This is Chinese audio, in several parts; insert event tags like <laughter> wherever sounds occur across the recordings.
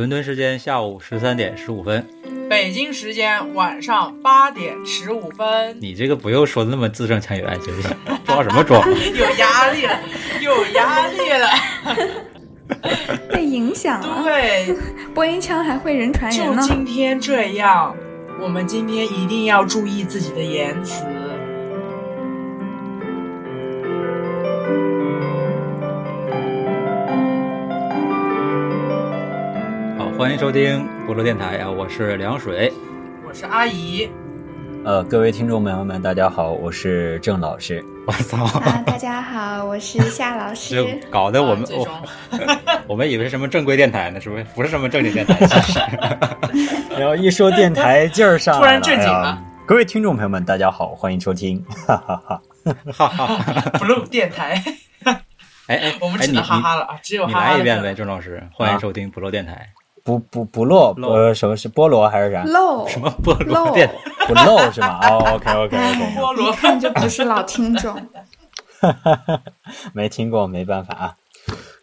伦敦时间下午十三点十五分，北京时间晚上八点十五分。你这个不用说的那么字正腔圆，行不行？<laughs> 装什么装？<laughs> 有压力了，<laughs> 有压力了，被影响了。对，播音腔还会人传人就呢。今天这样，我们今天一定要注意自己的言辞。欢迎收听菠萝电台啊，我是凉水。我是阿姨，呃，各位听众朋友们，大家好，我是郑老师。我操！啊，大家好，我是夏老这师。搞得我们啊我 <laughs> 我们以为是什么正规电台呢，是不是？不是什么正经电台，<laughs> 其实然后一说电台劲儿上来了，突然正经了哎各位听众朋友们，大家好，欢迎收听，哈哈哈。哈哈。blue 电台，哎哎，<laughs> 我们只能哈哈了啊，只有你来一遍呗，郑老师，欢迎收听普罗电台。不不不漏，漏呃，什么是菠萝还是啥？漏什么菠萝？<laughs> 不漏是吗？哦，OK <laughs> OK OK，菠萝一看就不是老听众。<laughs> 没听过没办法啊。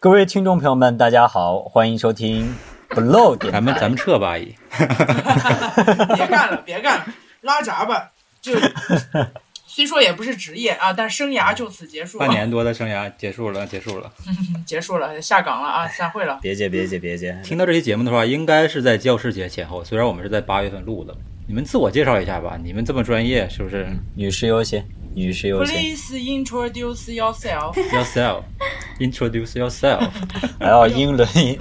各位听众朋友们，大家好，欢迎收听不漏电台。咱们咱们撤吧，阿姨。别干了，别干了，拉闸吧。就虽说也不是职业啊，但生涯就此结束，半年多的生涯结束了，结束了。结束了，<laughs> 下岗了啊，散会了。别介别介别介，听到这期节目的话，应该是在教师节前后，虽然我们是在八月份录的。你们自我介绍一下吧，你们这么专业，是不是女士优先，女士优先。Please introduce yourself。？<laughs> Yourself, introduce <laughs> yourself。还要英伦音，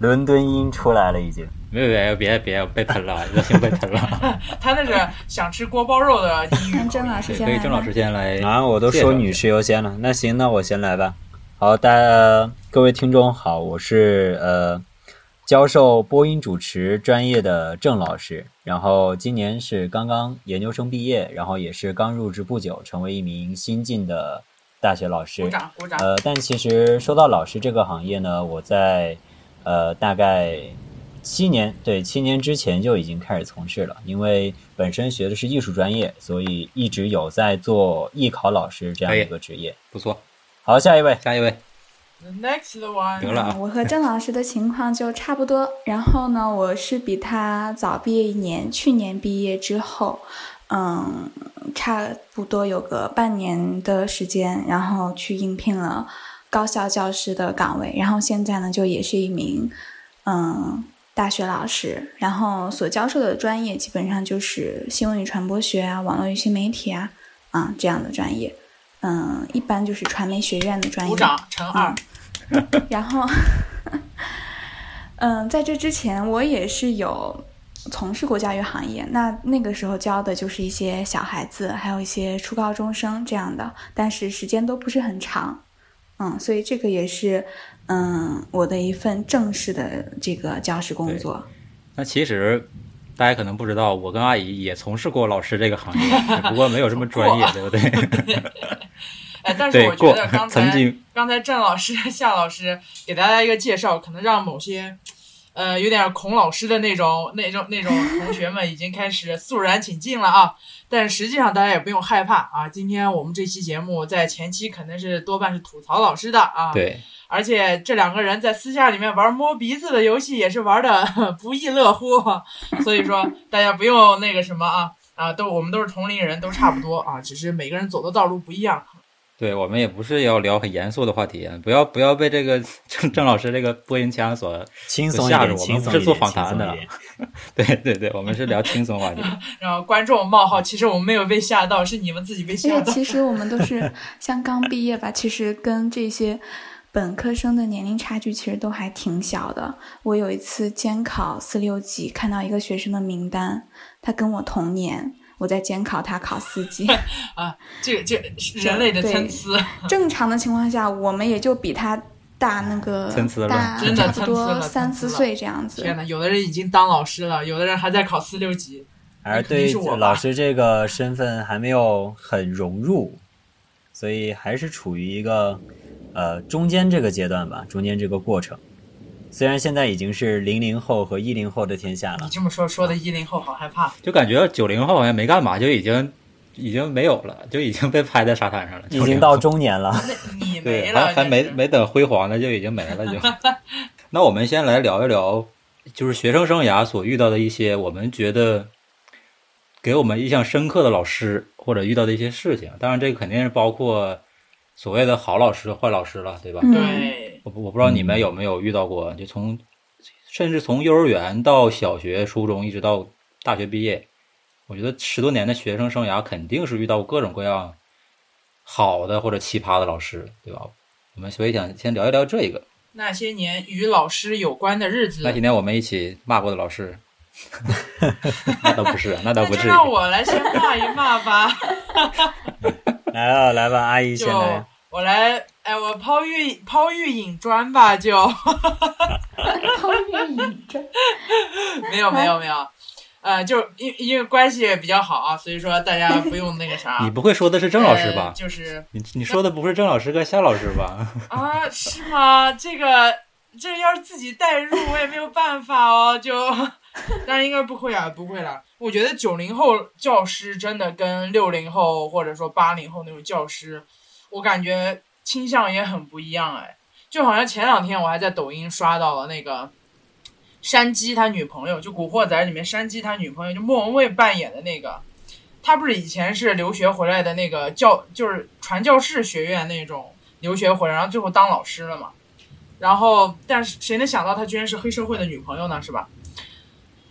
伦敦音出来了已经。没有没有别别被喷了，热情被喷了。<laughs> 他那是想吃锅包肉的 <laughs> 英语让郑老师先。可以，郑老师先来。啊，我都说女士优先了，那行，那我先来吧。好，大家各位听众好，我是呃教授播音主持专业的郑老师，然后今年是刚刚研究生毕业，然后也是刚入职不久，成为一名新晋的大学老师鼓。掌鼓掌。呃，但其实说到老师这个行业呢，我在呃大概七年对七年之前就已经开始从事了，因为本身学的是艺术专业，所以一直有在做艺考老师这样一个职业。不错，好，下一位，下一位 The next one。得了啊嗯我和郑老师的情况就差不多。然后呢，我是比他早毕业一年，去年毕业之后，嗯，差不多有个半年的时间，然后去应聘了高校教师的岗位。然后现在呢，就也是一名嗯大学老师，然后所教授的专业基本上就是新闻与传播学啊、网络与新媒体啊啊这样的专业。嗯，一般就是传媒学院的专业。鼓掌，乘二。然后，<laughs> 嗯，在这之前我也是有从事过教育行业，那那个时候教的就是一些小孩子，还有一些初高中生这样的，但是时间都不是很长，嗯，所以这个也是嗯我的一份正式的这个教师工作。那其实大家可能不知道，我跟阿姨也从事过老师这个行业，只不过没有这么专业，<laughs> 对不对？<laughs> <laughs> 哎，但是我觉得刚才曾经刚才郑老师、夏老师给大家一个介绍，可能让某些呃有点孔老师的那种、那种、那种同学们已经开始肃然起敬了啊。但实际上大家也不用害怕啊，今天我们这期节目在前期肯定是多半是吐槽老师的啊。。对，而且这两个人在私下里面玩摸鼻子的游戏也是玩的 <laughs> 不亦乐乎，所以说大家不用那个什么啊啊，都我们都是同龄人，都差不多啊，只是每个人走的道路不一样。对我们也不是要聊很严肃的话题，啊，不要不要被这个郑郑老师这个播音腔所，轻松，吓着我们不是做访谈的对对对，我们是聊轻松话题。<laughs> 然后观众冒号，其实我们没有被吓到，是你们自己被吓到。为其实我们都是 <laughs> 像刚毕业吧，其实跟这些本科生的年龄差距其实都还挺小的。我有一次监考四六级，看到一个学生的名单，他跟我同年，我在监考他考四级。<laughs> 啊，这这人类的参差，正常的情况下，我们也就比他大那个参差了大真的差不多参差了三四岁这样子。天呐，有的人已经当老师了，有的人还在考四六级。而对老师这个身份还没有很融入，所以还是处于一个呃中间这个阶段吧，中间这个过程。虽然现在已经是零零后和一零后的天下了，你这么说，说的一零后好害怕。就感觉九零后好像没干嘛就已经已经没有了，就已经被拍在沙滩上了，<laughs> 已经到中年了。那你对，没了，还还没没等辉煌呢，就已经没了，就 <laughs> 那我们先来聊一聊，就是学生生涯所遇到的一些我们觉得给我们印象深刻的老师，或者遇到的一些事情。当然，这个肯定是包括所谓的好老师、坏老师了，对吧？嗯对，我不我不知道你们有没有遇到过，就从甚至从幼儿园到小学、初中，一直到大学毕业，我觉得十多年的学生生涯肯定是遇到各种各样好的或者奇葩的老师，对吧？我们所以想先聊一聊这个。那些年与老师有关的日子那，些年我们一起骂过的老师，<laughs> 那倒不是，那倒那就不至于。让我来先骂一骂吧。<laughs> <laughs> 来吧来吧，阿姨先来。我来，哎，我抛玉抛玉引砖吧，就 <laughs> 抛玉引砖，<laughs> 没有没有没有，呃，就因因为关系比较好啊，所以说大家不用那个啥。<laughs> 你不会说的是郑老师呃吧？就是你你说的不是郑老师跟夏老师吧？啊，是吗？这个这要是自己代入，我也没有办法哦。就，当然应该不会啊，不会啦。我觉得九零后教师真的跟六零后或者说八零后那种教师，我感觉倾向也很不一样哎。就好像前两天我还在抖音刷到了那个山鸡他女朋友，就《古惑仔》里面山鸡他女朋友，就莫文蔚扮演的那个。他不是以前是留学回来的那个教，就是传教士学院那种留学回来，然后最后当老师了嘛。然后，但是谁能想到他居然是黑社会的女朋友呢？是吧？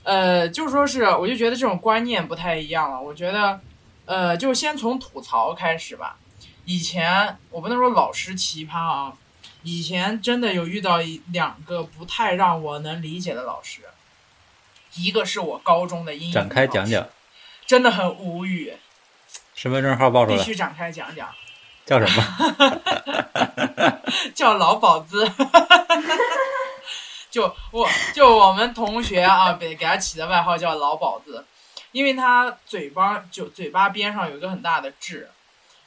呃，就说是，我就觉得这种观念不太一样了。我觉得，呃，就先从吐槽开始吧。以前我不能说老师奇葩啊，以前真的有遇到一两个不太让我能理解的老师。一个是我高中的英语展开讲老师讲，真的很无语，身份证号报出来，必须展开讲讲。叫什么？<laughs> 叫老宝子。<laughs> 就我就我们同学啊，给给他起的外号叫老宝子，因为他嘴巴就嘴巴边上有一个很大的痣，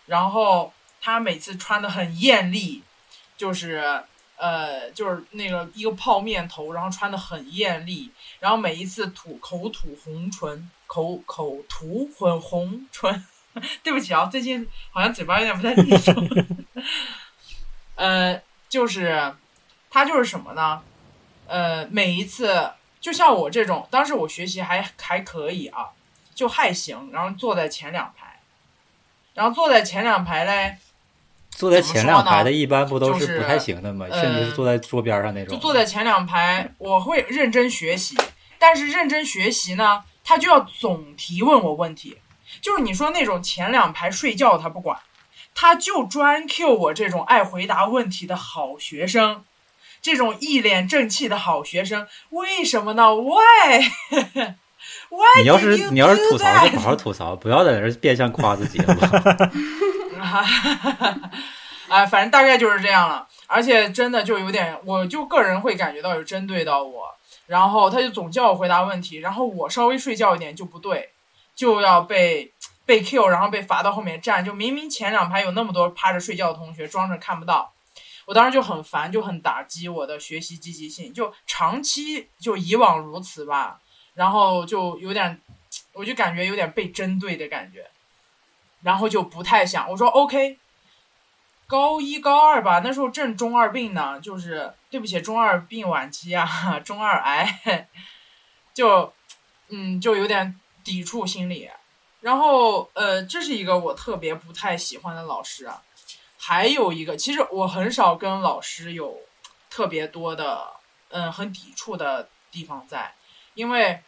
然后他每次穿的很艳丽，就是呃就是那个一个泡面头，然后穿的很艳丽，然后每一次吐口吐红唇，口口吐混红唇。<laughs> 对不起啊，最近好像嘴巴有点不太利索。<laughs> 呃，就是他就是什么呢？呃，每一次就像我这种，当时我学习还还可以啊，就还行，然后坐在前两排，然后坐在前两排嘞，坐在前两排的，一般不都是不太行的吗？呃甚至是坐在桌边上那种。就坐在前两排，我会认真学习，但是认真学习呢，他就要总提问我问题，就是你说那种前两排睡觉他不管，他就专 Q 我这种爱回答问题的好学生，这种一脸正气的好学生，为什么呢？Why？Why <laughs> 你要是你要是吐槽，就好好吐槽，不要在这儿变相夸自己，好不好？<laughs> 啊，反正大概就是这样了。而且真的就有点，我就个人会感觉到有针对到我，然后他就总叫我回答问题，然后我稍微睡觉一点就不对，就要被被 Q，然后被罚到后面站。就明明前两排有那么多趴着睡觉的同学，装着看不到，我当时就很烦，就很打击我的学习积极性。就长期就以往如此吧，然后就有点，我就感觉有点被针对的感觉，然后就不太想。我说 OK。高一高二吧，那时候正中二病呢，就是对不起，中二病晚期啊，<laughs> 中二癌，<laughs> 就嗯就有点抵触心理。然后呃，这是一个我特别不太喜欢的老师啊。还有一个，其实我很少跟老师有特别多的嗯很抵触的地方在，因为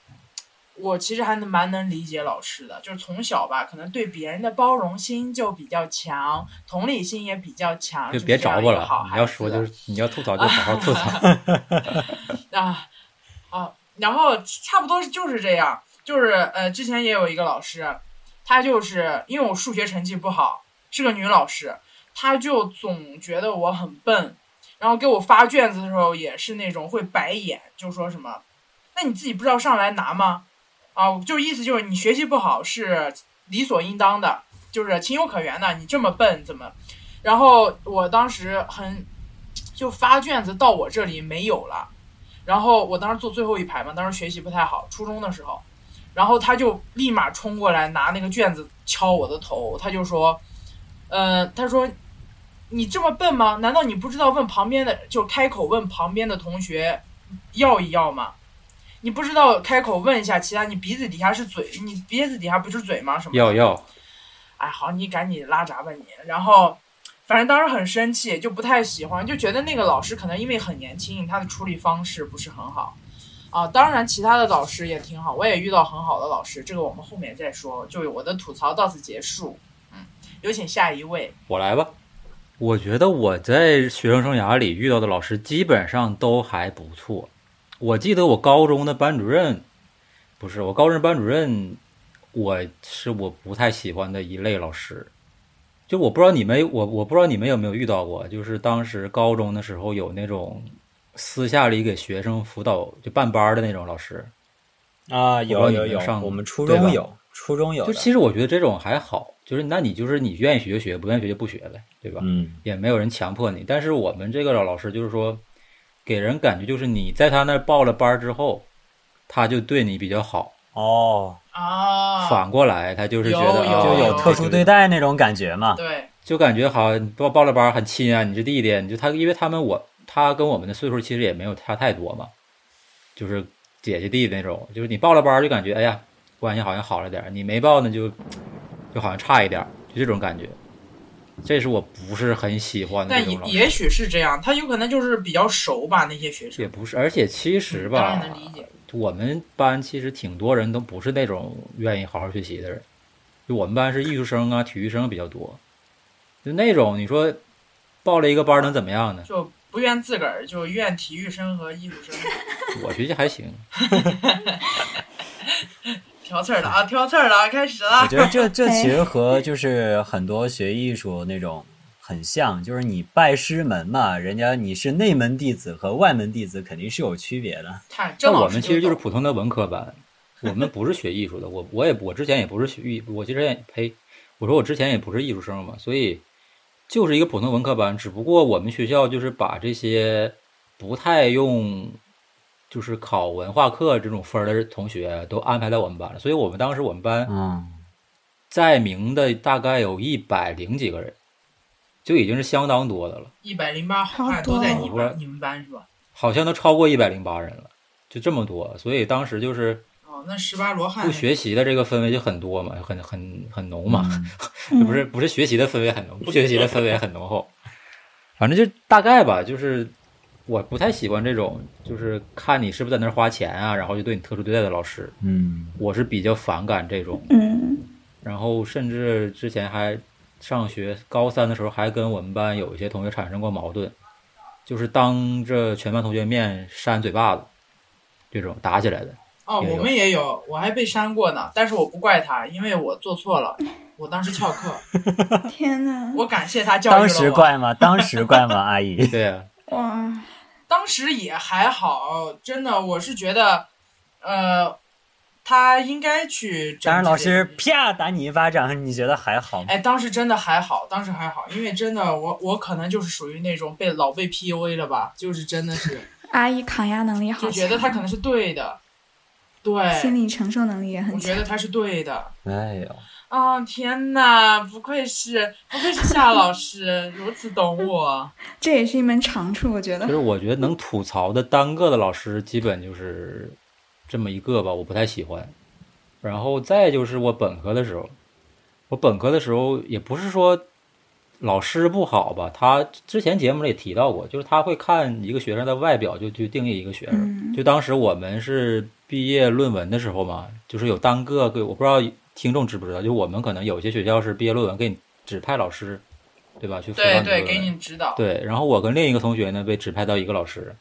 我其实还能蛮能理解老师的，就是从小吧，可能对别人的包容心就比较强，同理心也比较强，就别找我了好。你要说就是你要吐槽 <laughs> 就好好吐槽。<laughs> 啊啊，然后差不多就是这样，就是呃，之前也有一个老师，她就是因为我数学成绩不好，是个女老师，她就总觉得我很笨，然后给我发卷子的时候也是那种会白眼，就说什么，那你自己不知道上来拿吗？啊，就意思就是你学习不好是理所应当的，就是情有可原的，你这么笨怎么？然后我当时很就发卷子到我这里没有了。然后我当时坐最后一排嘛，当时学习不太好，初中的时候，然后他就立马冲过来拿那个卷子敲我的头，他就说，呃，他说，你这么笨吗？难道你不知道问旁边的就开口问旁边的同学要一要吗？你不知道开口问一下其他，你鼻子底下是嘴，你鼻子底下不是嘴吗？什么？要要，哎，好，你赶紧拉闸吧你。然后，反正当时很生气，就不太喜欢，就觉得那个老师可能因为很年轻，他的处理方式不是很好。啊，当然其他的老师也挺好，我也遇到很好的老师，这个我们后面再说。就我的吐槽到此结束。嗯，有请下一位。我来吧。我觉得我在学生生涯里遇到的老师基本上都还不错。我记得我高中的班主任，不是我高中班主任，我是我不太喜欢的一类老师。就我不知道你们，我我不知道你们有没有遇到过，就是当时高中的时候有那种私下里给学生辅导就办班的那种老师。啊，有有有，上我们初中有，初中有。就其实我觉得这种还好，就是那你就是你愿意学就学，不愿意学就不学呗，对吧？嗯也没有人强迫你。但是我们这个老师就是说，给人感觉就是你在他那儿报了班之后，他就对你比较好，哦，啊，反过来他就是觉得就有特殊对，待那种感觉嘛。对，就感觉好像报报了班很亲啊，你是弟弟，你就他，因为他们我他跟我们的岁数其实也没有差太多嘛，就是姐姐弟弟那种，就是你报了班就感觉哎呀关系好像好了点，你没报呢就就好像差一点，就这种感觉。这是我不是很喜欢的但也也许是这样，他有可能就是比较熟吧，那些学生也。不是，而且其实当吧然，能理解。我们班其实挺多人都不是那种愿意好好学习的人，就我们班是艺术生啊、体育生比较多，就那种你说报了一个班能怎么样呢？就不怨自个儿，就怨体育生和艺术生。<laughs> 我学习还行，<laughs> 挑刺儿了啊，挑刺儿了啊，开始了。我觉得这 <laughs> 这其实和就是很多学艺术那种很像，就是你拜师门嘛，人家你是内门弟子和外门弟子肯定是有区别的。看，那郑老师我们其实就是普通的文科班，我们不是学艺术的。我我也我之前也不是学艺，我其实也呸，我说我之前也不是艺术生嘛，所以就是一个普通文科班。只不过我们学校就是把这些不太用就是考文化课这种分儿的同学都安排在我们班了，所以我们当时我们班嗯，在名的大概有一百零几个人，就已经是相当多的了，一百零八好像都在你们，你们班是吧？好像都超过一百零八人了，就这么多。所以当时就是哦，那十八罗汉不学习的这个氛围就很多嘛，很很很浓嘛，嗯 <laughs> 不是不是学习的氛围很浓，不学习的氛围很浓厚。反正就大概吧，就是我不太喜欢这种，就是看你是不是在那儿花钱啊，然后就对你特殊对待的老师，嗯我是比较反感这种。嗯然后甚至之前还上学高三的时候，还跟我们班有一些同学产生过矛盾，就是当着全班同学面扇嘴巴子，这种打起来的。哦，我们也有，我还被扇过呢，但是我不怪他，因为我做错了，我当时翘课，<laughs> 天呐，我感谢他教育了当我。时怪吗？当时怪吗？阿姨，<laughs> 对啊、哇，当时也还好，真的，我是觉得，呃，他应该去整当然老师啪打你一巴掌，你觉得还好吗？哎，当时真的还好，当时还好，因为真的我我可能就是属于那种被老被 PUA 了吧，就是真的是阿姨抗压能力好就，觉得他可能是对的，对，心理承受能力也很强我觉。得他是对的。哎呦，啊、天哪，不愧是不愧是夏老师，<laughs> 如此懂我。这也是一门长处，我觉得。其实我觉得能吐槽的单个的老师，基本就是这么一个吧，我不太喜欢。然后再就是我本科的时候，我本科的时候也不是说老师不好吧，他之前节目里也提到过，就是他会看一个学生的外表就去定义一个学生。嗯就当时我们是毕业论文的时候嘛，就是有单个给，我不知道听众知不知道，就我们可能有些学校是毕业论文给你指派老师，对吧？去辅导对对，给你指导。对，然后我跟另一个同学呢被指派到一个老师，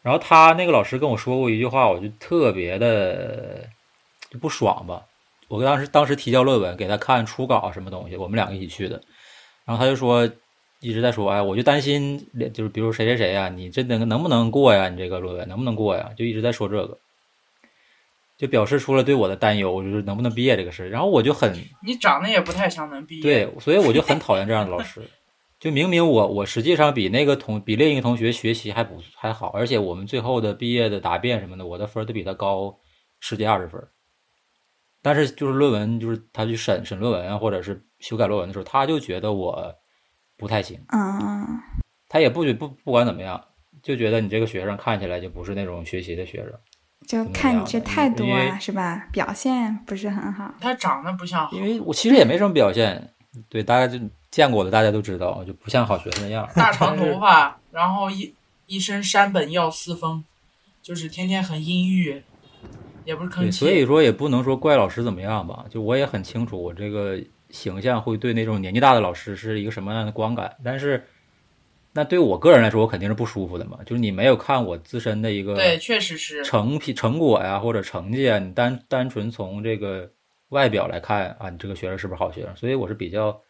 然后他那个老师跟我说过一句话，我就特别的就不爽吧。我当时当时提交论文给他看初稿什么东西，我们两个一起去的，然后他就说一直在说，哎，我就担心，就是比如谁谁谁呀、你这能能不能过呀？你这个论文能不能过呀？就一直在说这个，就表示出了对我的担忧，就是能不能毕业这个事。然后我就很你长得也不太像能毕业。对，所以我就很 <laughs> 讨厌这样的老师。就明明我我实际上比那个同比另一个同学学习还不还好，而且我们最后的毕业的答辩什么的，我的分都比他高十几二十分。但是就是论文，就是他去审审论文啊，或者是修改论文的时候，他就觉得我不太行。嗯，他也不觉不不管怎么样，就觉得你这个学生看起来就不是那种学习的学生，就看你这态度啊，是吧？表现不是很好。他长得不像好因为我其实也没什么表现，对大家就见过的大家都知道，就不像好学生那样。大长头发，然后一一身山本耀司风，就是天天很阴郁，也不是吭对，气。所以说也不能说怪老师怎么样吧，就我也很清楚我这个形象会对那种年纪大的老师是一个什么样的观感，但是那对我个人来说，我肯定是不舒服的嘛。就是你没有看我自身的一个对，确实是。成品成果呀，或者成绩啊，你单单纯从这个外表来看啊，你这个学生是不是好学生？所以我是比较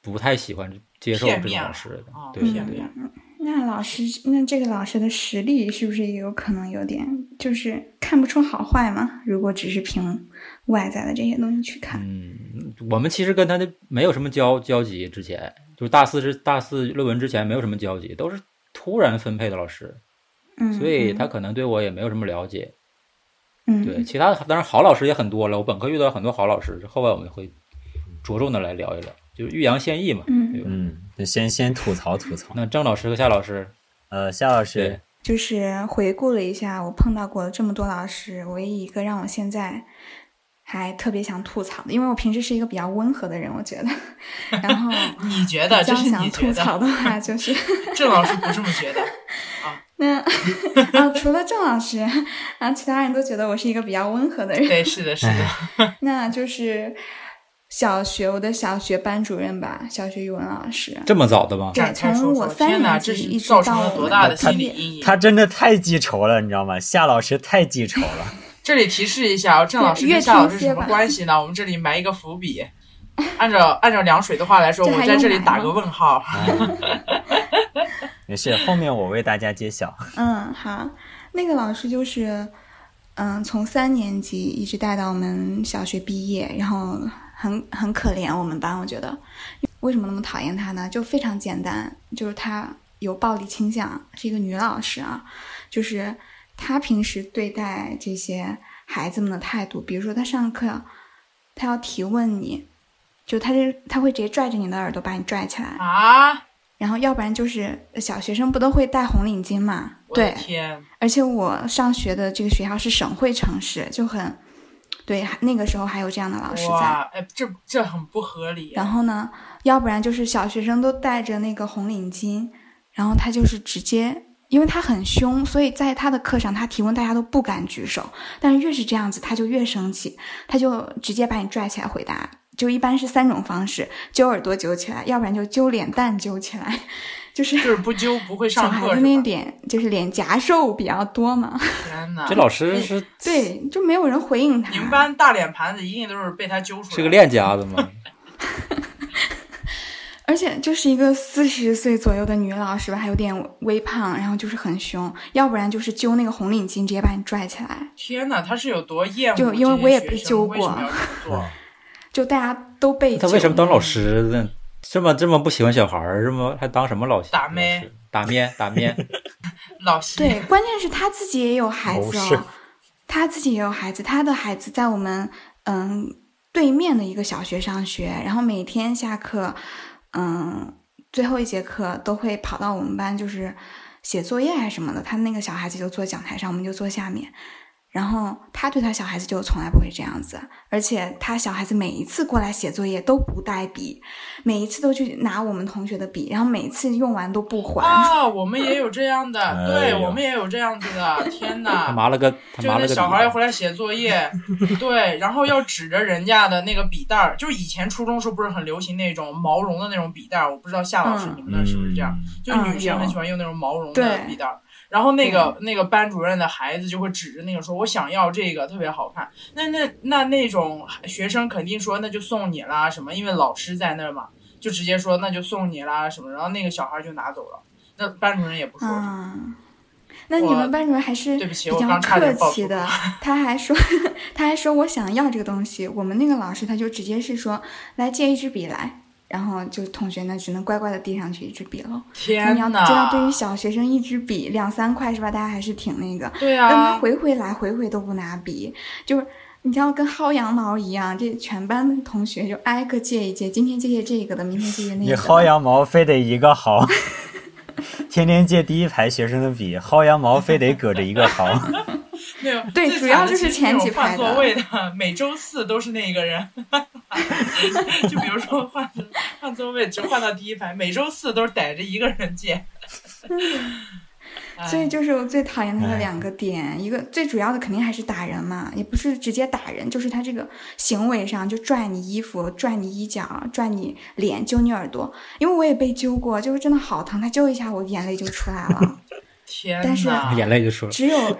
不太喜欢接受这种老师对对片面。那老师，那这个老师的实力是不是也有可能有点，就是看不出好坏嘛？如果只是凭外在的这些东西去看，嗯，我们其实跟他的没有什么交交集，之前就是大四是大四论文之前没有什么交集，都是突然分配的老师，嗯，所以嗯他可能对我也没有什么了解。嗯，对，其他的当然好老师也很多了，我本科遇到很多好老师，后来我们会着重的来聊一聊，就是欲扬先抑嘛。嗯先先吐槽吐槽。那郑老师和夏老师，呃，夏老师，就是回顾了一下我碰到过的这么多老师，唯一一个让我现在还特别想吐槽的，因为我平时是一个比较温和的人，我觉得，<laughs> 然后 <laughs> 你觉得？比较这是想你？吐槽的 <laughs> 话，就是郑老师不这么觉得啊。那啊，除了郑老师，啊，其他人都觉得我是一个比较温和的人。对，是的，是的。那就是小学我的小学班主任吧，小学语文老师。这么早的吗？对从我三年级一直到了多大的毕业心理阴影？他真的太记仇了，你知道吗？夏老师太记仇了。这里提示一下，郑老师越跟夏老师什么关系呢？我们这里埋一个伏笔。按照 <laughs> 按照凉水的话来说，我在这里打个问号。<laughs> 没事，后面我为大家揭晓。嗯，好，那个老师就是，嗯，从三年级一直带到我们小学毕业，然后很很可怜我们班，我觉得为什么那么讨厌他呢？就非常简单，就是他有暴力倾向，是一个女老师啊，就是她平时对待这些孩子们的态度，比如说他上课，他要提问你，就他这他会直接拽着你的耳朵把你拽起来，啊！然后要不然就是小学生不都会戴红领巾嘛？对，天，而且我上学的这个学校是省会城市，就很对，那个时候还有这样的老师在。哎，这这很不合理。然后呢，要不然就是小学生都戴着那个红领巾，然后他就是直接，因为他很凶，所以在他的课上他提问大家都不敢举手，但是越是这样子，他就越生气，他就直接把你拽起来回答。就一般是三种方式：揪耳朵揪起来，要不然就揪脸蛋揪起来，就是就是不揪不会小上课是孩子那吧？脸就是脸颊瘦比较多嘛。<laughs> 天呐，这老师是 <laughs> 对，就没有人回应他。你们班大脸盘子一定都是被他揪出来的。是个练家子吗？<laughs> 而且就是一个四十岁左右的女老师吧，还有点微胖，然后就是很凶，要不然就是揪那个红领巾，直接把你拽起来。天哪，他是有多厌恶就因为我也被揪过？<laughs> 就大家都被他为什么当老师？师呢？这么这么不喜欢小孩儿是吗？还当什么老师？打咩？打咩？打咩？<laughs> 老师对，关键是他自己也有孩子哦，他自己也有孩子，他的孩子在我们嗯对面的一个小学上学，然后每天下课，嗯最后一节课都会跑到我们班，就是写作业还是什么的，他那个小孩子就坐讲台上，我们就坐下面。然后他对他小孩子就从来不会这样子，而且他小孩子每一次过来写作业都不带笔，每一次都去拿我们同学的笔，然后每次用完都不还。啊，我们也有这样的，哎对呦我们也有这样子的。天他哪！麻了个他就那麻了个小孩要回来写作业，对，然后要指着人家的那个笔袋儿，就是以前初中时候不是很流行那种毛绒的那种笔袋儿，我不知道夏老师嗯你们那是不是这样？就嗯女生很喜欢用那种毛绒的对笔袋儿。然后那个那个班主任的孩子就会指着那个说：“我想要这个，特别好看。”那那那那种学生肯定说：“那就送你啦，什么？”因为老师在那儿嘛，就直接说：“那就送你啦，什么？”然后那个小孩就拿走了。那班主任也不说什么。嗯，那你们班主任还是对不起比较我刚差客气的，<laughs> 他还说 <laughs> 他还说我想要这个东西。我们那个老师他就直接是说来借一支笔来，然后就同学呢只能乖乖的递上去一支笔了。天你！知道，对于小学生一支笔两三块是吧？大家还是挺那个。对但他啊，回回来回回都不拿笔，就是你知道跟薅羊毛一样，这全班的同学就挨个借一借，今天借借这个的，明天借借那个你。薅羊毛非得一个薅，<laughs> 天天借第一排学生的笔，薅羊毛非得搁着一个薅。没有，对主要就是前几排的换座位的，每周四都是那一个人。<laughs> 就比如说换换座位，只换到第一排，每周四都是逮着一个人见。所以就是我最讨厌他的哎两个点，一个最主要的肯定还是打人嘛，也不是直接打人，就是他这个行为上就拽你衣服、拽你衣角、拽你脸、揪你耳朵。因为我也被揪过，就是真的好疼，他揪一下我眼泪就出来了。天但是，眼泪就出来了。只有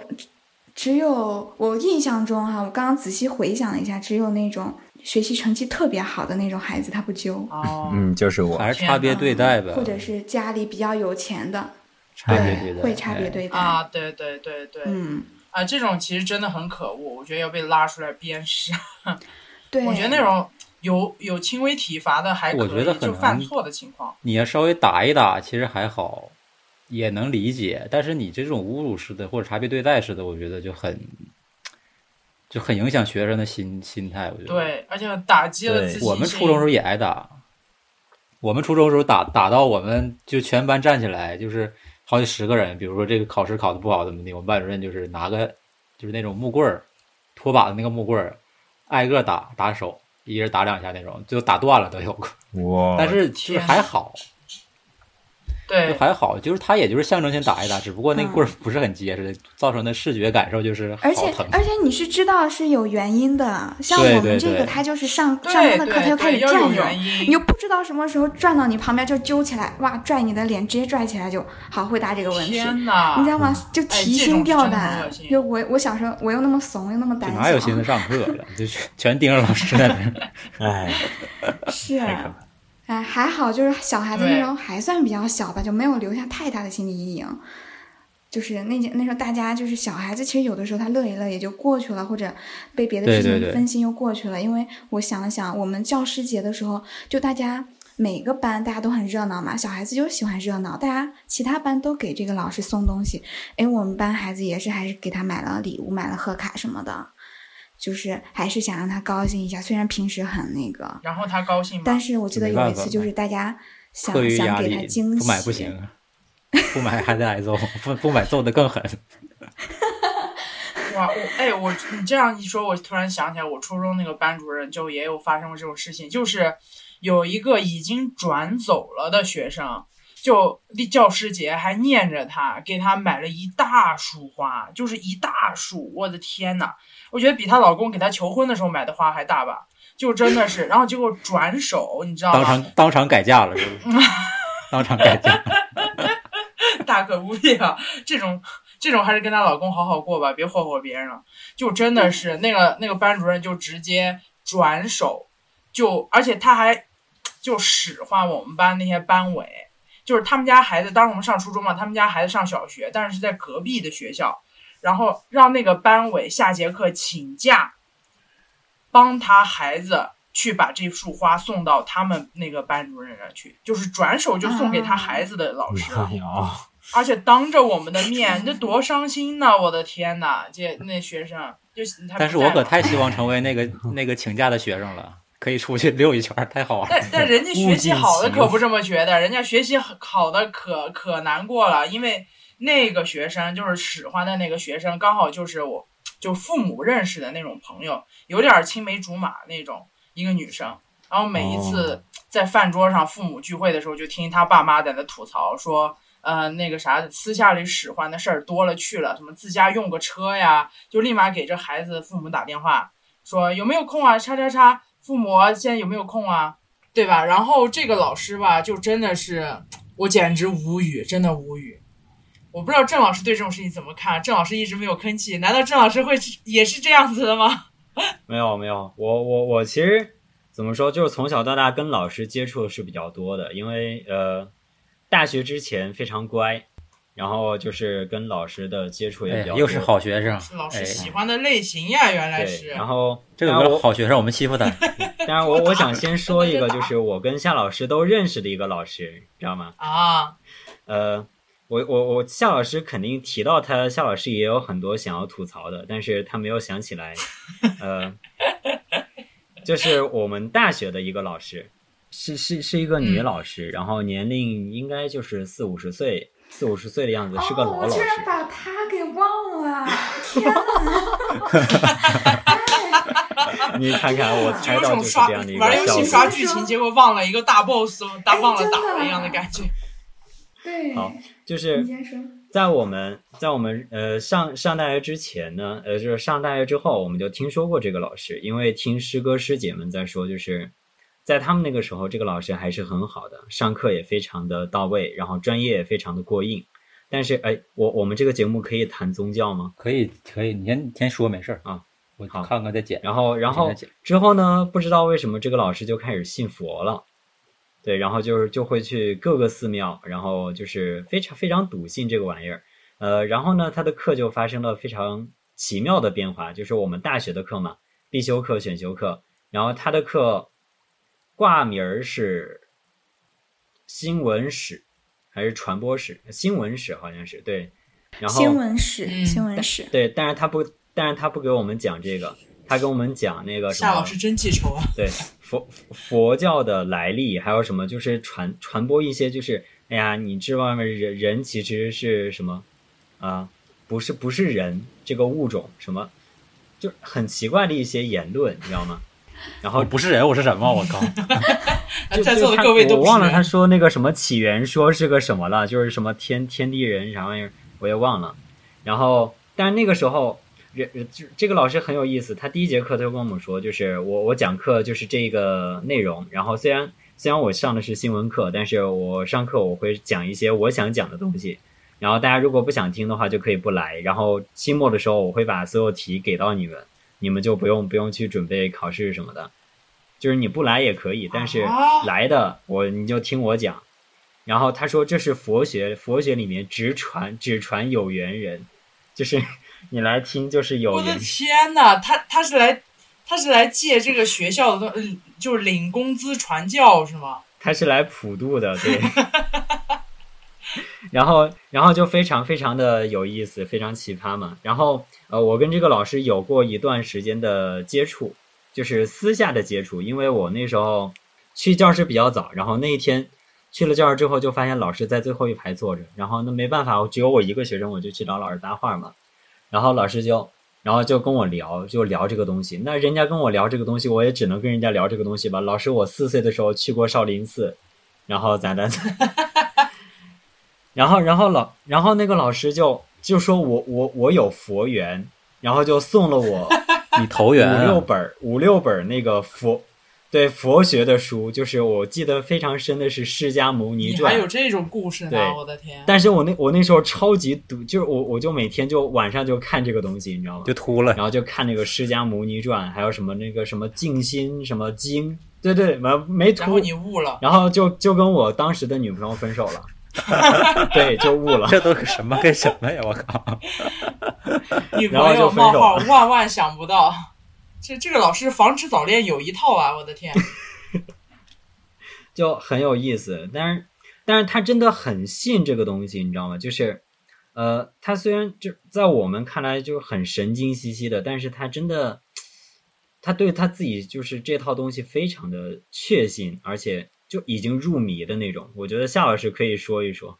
只有我印象中哈、我刚刚仔细回想了一下，只有那种学习成绩特别好的那种孩子他不揪，哦，嗯，就是我。还是差别对待吧，或者是家里比较有钱的，差别对待，会差别哎。对待。啊，对对对对，嗯，啊，这种其实真的很可恶，我觉得要被拉出来鞭尸。<laughs> 对，我觉得那种有有轻微体罚的还可以，我觉得很就犯错的情况。你要稍微打一打，其实还好，也能理解。但是你这种侮辱式的或者差别对待式的，我觉得就很就很影响学生的心心态。我觉得，对，而且打击了自己。我们初中时候也挨打，我们初中时候打打到我们就全班站起来，就是好几十个人。比如说这个考试考的不好怎么的，我们班主任就是拿个就是那种木棍儿，拖把的那个木棍儿，挨个打打手，一人打两下那种，最后打断了都有过。哇，但是其实还好，就对还好，就是他也就是象征性打一打，只不过那嗯棍儿不是很结实，造成的视觉感受就是而且。而且你是知道是有原因的，像我们这个，他就是上上他的课，他就开始对要有占有，你又不知道什么时候转到你旁边就揪起来，哇，拽你的脸，直接拽起来就好回答这个问题。天哪！你知道吗？就提心吊胆就我我小时候我又那么怂又那么胆小，哪有心思上课了？<laughs> 就全全盯着老师在那。<laughs> 哎，是哎，还好，就是小孩子那时候还算比较小吧，就没有留下太大的心理阴影。就是那那时候大家就是小孩子，其实有的时候他乐一乐也就过去了，或者被别的事情分心又过去了。因为我想了想，我们教师节的时候，就大家每个班大家都很热闹嘛，小孩子就喜欢热闹，大家其他班都给这个老师送东西，哎，我们班孩子也是还是给他买了礼物，买了贺卡什么的，就是还是想让他高兴一下，虽然平时很那个。然后他高兴吗？但是我记得有一次就是大家想想给他，惊喜，不买不行，不买还得挨揍，不不买揍的更狠。哇，我哎，我你这样一说，我突然想起来，我初中那个班主任就也有发生过这种事情，就是有一个已经转走了的学生，就教师节还念着他，给他买了一大束花，就是一大束，我的天呐，我觉得比她老公给她求婚的时候买的花还大吧，就真的是，然后结果转手，你知道吗当吗？场 <laughs> 当场改嫁了，是不是？当场改嫁。大可不必啊！这种这种还是跟她老公好好过吧，别霍霍别人了。就真的是那个那个班主任就直接转手，就而且他还就使唤我们班那些班委，就是他们家孩子，当时我们上初中嘛，他们家孩子上小学，但是是在隔壁的学校，然后让那个班委下节课请假，帮他孩子。去把这束花送到他们那个班主任那儿去，就是转手就送给他孩子的老师而且当着我们的面，那多伤心呐！我的天呐，这那学生就但是我可太希望成为那个那个请假的学生了，可以出去溜一圈，太好玩但了。但人家学习好的可不这么觉得，人家学习好的可可难过了，因为那个学生就是使唤的那个学生，刚好就是我就父母认识的那种朋友，有点青梅竹马那种一个女生。然后每一次在饭桌上父母聚会的时候，就听他爸妈在那吐槽说，呃，那个啥，私下里使唤的事儿多了去了，什么自家用个车呀，就立马给这孩子父母打电话，说有没有空啊？叉叉叉，父母现在有没有空啊？对吧？然后这个老师吧，就真的是我简直无语，真的无语。我不知道郑老师对这种事情怎么看？郑老师一直没有吭气，难道郑老师会是也是这样子的吗？<laughs> 没有没有，我我我其实怎么说，就是从小到大跟老师接触的是比较多的，因为呃，大学之前非常乖，然后就是跟老师的接触也比较，多。哎又是好学生，是老师哎喜欢的类型呀，原来，是。然后这个好学生，我们欺负他。<laughs> <laughs> 当然我我想先说一个，就是我跟夏老师都认识的一个老师，知道吗？啊，呃，我我我夏老师肯定提到他，夏老师也有很多想要吐槽的，但是他没有想起来。<laughs> 呃，就是我们大学的一个老师，是是是一个女嗯老师，然后年龄应该就是四五十岁，四五十岁的样子，是个哦，老老师。我居然把他给忘了！天哪！<laughs> <laughs> 你看看，我就猜到就是这样的一个玩游戏。刷剧情，结果忘了一个大 boss，打忘了打了一样的感觉。对，好，就是。在我们在我们呃上上大学之前呢，呃，就是上大学之后，我们就听说过这个老师，因为听师哥师姐们在说，就是在他们那个时候，这个老师还是很好的，上课也非常的到位，然后专业也非常的过硬。但是，哎，我我们这个节目可以谈宗教吗？可以可以，你先你先说没事儿啊，我看看再剪。然后，然后之后呢，不知道为什么这个老师就开始信佛了，对，然后就是就会去各个寺庙，然后就是非常非常笃信这个玩意儿，呃，然后呢，他的课就发生了非常奇妙的变化，就是我们大学的课嘛，必修课、选修课，然后他的课挂名儿是新闻史还是传播史？新闻史好像是对，然后新闻史，嗯新闻史。对，但是他不，但是他不给我们讲这个，他跟我们讲那个什么夏老师真记仇啊！对佛佛教的来历，还有什么就是传传播一些就是，哎呀，你这外面？人人其实是什么啊、不是不是人这个物种什么，就很奇怪的一些言论，你知道吗？<laughs> 然后不是人，我是什么？我靠！就 <laughs> <laughs> 在座的各位都我忘了他。说那个什么起源说是个什么了，就是什么天天地人啥玩意儿，我也忘了。然后，但是那个时候，人这这个老师很有意思，他第一节课他就跟我们说，就是我我讲课就是这个内容。然后虽然虽然我上的是新闻课，但是我上课我会讲一些我想讲的东西。然后大家如果不想听的话，就可以不来。然后期末的时候，我会把所有题给到你们，你们就不用不用去准备考试什么的。就是你不来也可以，但是啊来的我你就听我讲。然后他说这是佛学，佛学里面只传只传有缘人，就是你来听就是有我的。天呐，他他是来他是来借这个学校的东，呃就是领工资传教是吗？<laughs> 他是来普渡的，对。<laughs> 然后，然后就非常非常的有意思，非常奇葩嘛。然后，呃，我跟这个老师有过一段时间的接触，就是私下的接触，因为我那时候去教室比较早，然后那一天去了教室之后，就发现老师在最后一排坐着，然后那没办法，我只有我一个学生，我就去找老师搭话嘛。然后老师就，然后就跟我聊，就聊这个东西。那人家跟我聊这个东西，我也只能跟人家聊这个东西吧。老师，我四岁的时候去过少林寺，然后咋的？<laughs> 然后，然后老，然后那个老师就就说我我我有佛缘，然后就送了我 <laughs> 你投缘五六啊，本儿五六本儿那个佛对佛学的书，就是我记得非常深的是《释迦牟尼传还》，有这种故事呢？我的天！但是我那我那时候超级读，就是我我就每天就晚上就看这个东西，你知道吗？就秃了。然后就看那个《释迦牟尼传》，还有什么那个什么静心什么经，对对，没没然后，你悟了，然后就就跟我当时的女朋友分手了，<laughs> 对，就悟了。这都是什么跟什么呀！我靠！<laughs> 女然后朋友冒就分手号万万想不到，这这个老师防止早恋有一套啊！我的天，<laughs> 就很有意思。但是，但是他真的很信这个东西，你知道吗？就是，呃，他虽然就在我们看来就是很神经兮兮的，但是他真的，他对他自己就是这套东西非常的确信，而且就已经入迷的那种。我觉得夏老师可以说一说。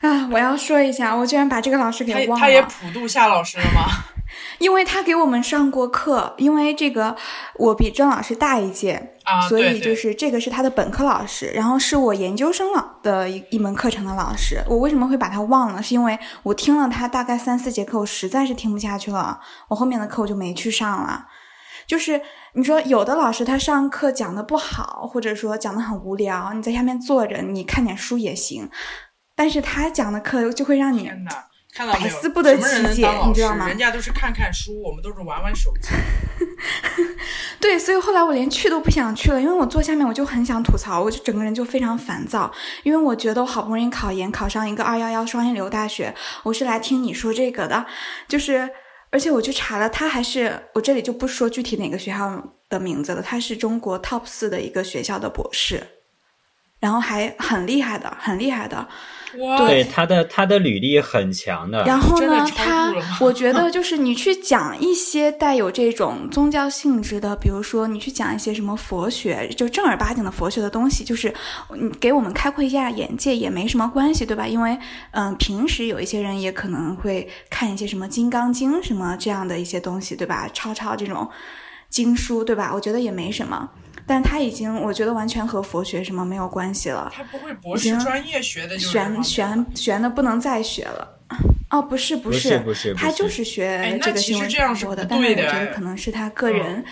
啊，我要说一下，我居然把这个老师给忘了他也，普渡夏老师了吗？因为他给我们上过课，因为这个我比郑老师大一届，啊，所以就是这个是他的本科老师，然后是我研究生了的一一门课程的老师。我为什么会把他忘了？是因为我听了他大概三四节课，我实在是听不下去了，我后面的课我就没去上了。就是你说有的老师他上课讲的不好，或者说讲的很无聊，你在下面坐着，你看点书也行，但是他讲的课就会让你！看到没有？百思不得其解你知道吗人家都是看看书，我们都是玩玩手机。<laughs> 对，所以后来我连去都不想去了，因为我坐下面我就很想吐槽，我就整个人就非常烦躁，因为我觉得我好不容易考研考上一个二幺幺双一流大学，我是来听你说这个的，就是而且我去查了，他还是我这里就不说具体哪个学校的名字了，他是中国 top 四的一个学校的博士，然后还很厉害的，很厉害的，哇，对他的他的履历很强的，然后呢，他我觉得就是你去讲一些带有这种宗教性质的，比如说你去讲一些什么佛学，就正儿八经的佛学的东西，就是你给我们开阔一下眼界也没什么关系，对吧？因为嗯、平时有一些人也可能会看一些什么《金刚经》什么这样的一些东西，对吧？抄抄这种经书，对吧？我觉得也没什么。但他已经，我觉得完全和佛学什么没有关系了。他不会博士专业学的就是这悬悬悬的不能再学了。哦，不是不不是不是不是他就是学这个新闻实这样是传播的，但是我不对的觉得可能是他个人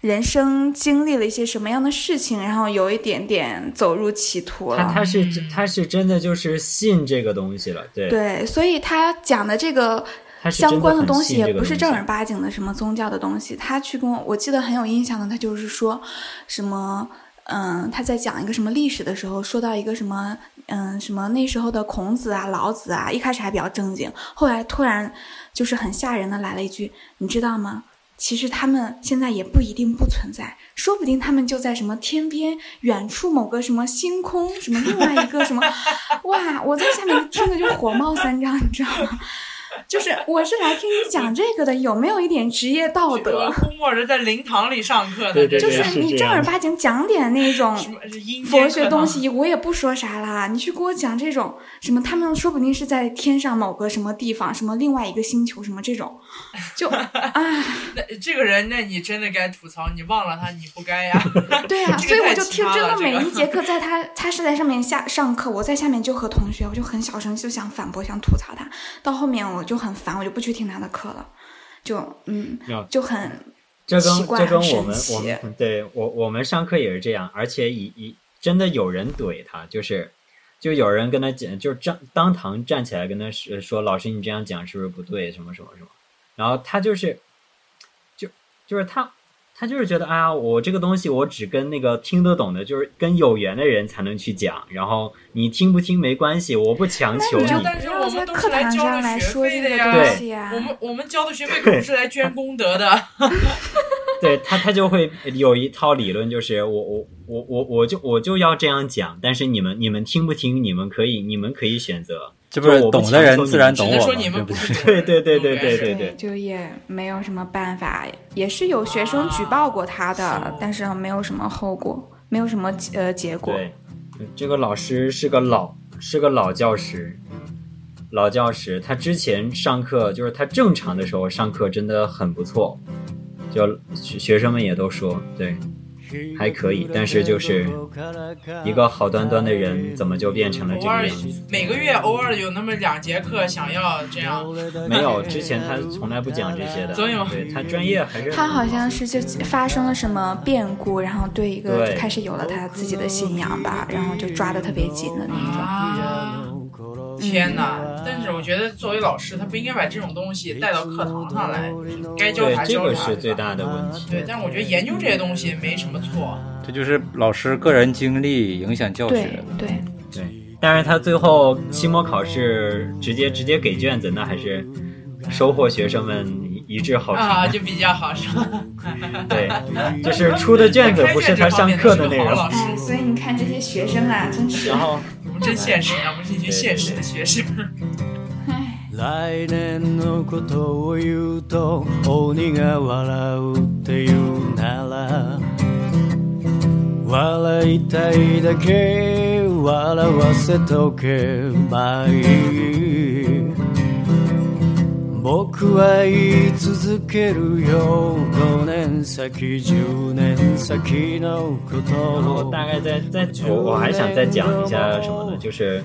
人生经历了一些什么样的事情，然后有一点点走入歧途了。他他是嗯他是真的就是信这个东西了，对，对，所以他讲的这个相关的东西也不是正儿八经的什么宗教的东西。他去跟我，我记得很有印象的，他就是说什么，嗯，他在讲一个什么历史的时候，说到一个什么，嗯，什么那时候的孔子啊、老子啊，一开始还比较正经，后来突然就是很吓人的来了一句，你知道吗？其实他们现在也不一定不存在，说不定他们就在什么天边远处某个什么星空，什么另外一个什么，<laughs> 哇！我在下面听的就火冒三丈，你知道吗？<laughs> 就是我是来听你讲这个的，有没有一点职业道德我？估摸着在灵堂里上课的，就是你正儿八经讲点那种佛学东西，我也不说啥啦。你去给我讲这种什么，他们说不定是在天上某个什么地方，什么另外一个星球，什么这种，就 <laughs> 啊，那这个人，那你真的该吐槽，你忘了他，你不该呀。<laughs> 对啊，所以我就听真的每一节课，在他他是在上面下上课，我在下面就和同学，我就很小声就想反驳，想吐槽他。到后面我就很烦，我就不去听他的课了，就嗯，就很这跟这跟我们我们对我我们上课也是这样，而且以以真的有人怼他，就是就有人跟他讲，就是当当堂站起来跟他说说老师你这样讲是不是不对，什么什么什么，然后他就是就就是他他就是觉得啊，我这个东西我只跟那个听得懂的，就是跟有缘的人才能去讲，然后你听不听没关系，我不强求你。但是我们都是来交的学费的呀东西啊。我们我们交的学费可不是来捐功德的。<laughs> 对他，他就会有一套理论，就是我我我我我就我就要这样讲，但是你们你们听不听，你们可以你们可以选择。就是懂的人自然懂，我说你们不是，对对对对对对对，就也没有什么办法，也是有学生举报过他的，但是没有什么后果，没有什么结呃结果。这个老师是个老是个老教师，老教师，他之前上课就是他正常的时候上课真的很不错，就学生们也都说对。还可以，但是就是一个好端端的人，怎么就变成了这偶尔个样子？每个月偶尔有那么两节课想要这样，没有，之前他从来不讲这些的。总有对他专业还是他好像是就发生了什么变故，然后对一个就开始有了他自己的信仰吧，然后就抓的特别紧的那种。啊！天哪！但是我觉得作为老师，他不应该把这种东西带到课堂上来，该教对啥教啥。这个是最大的问题。对，但是我觉得研究这些东西没什么错。这就是老师个人经历影响教对学。对，对，但是他最后期末考试直接直接给卷子，那还是收获学生们一一致好评。啊，就比较好，是吧？<laughs> 对，就是出的卷子不是他上课的内容。老师哎，所以你看这些学生啊，真是然，后我们真现实啊，我们是一群现实的学生。哎，来年のことを言うと鬼が笑うっていうなら笑いたいだけ笑わせとけばいい 僕は言い続けるよ5年先10年先のこと然后を大概再再我我还想再讲一下什么呢？就是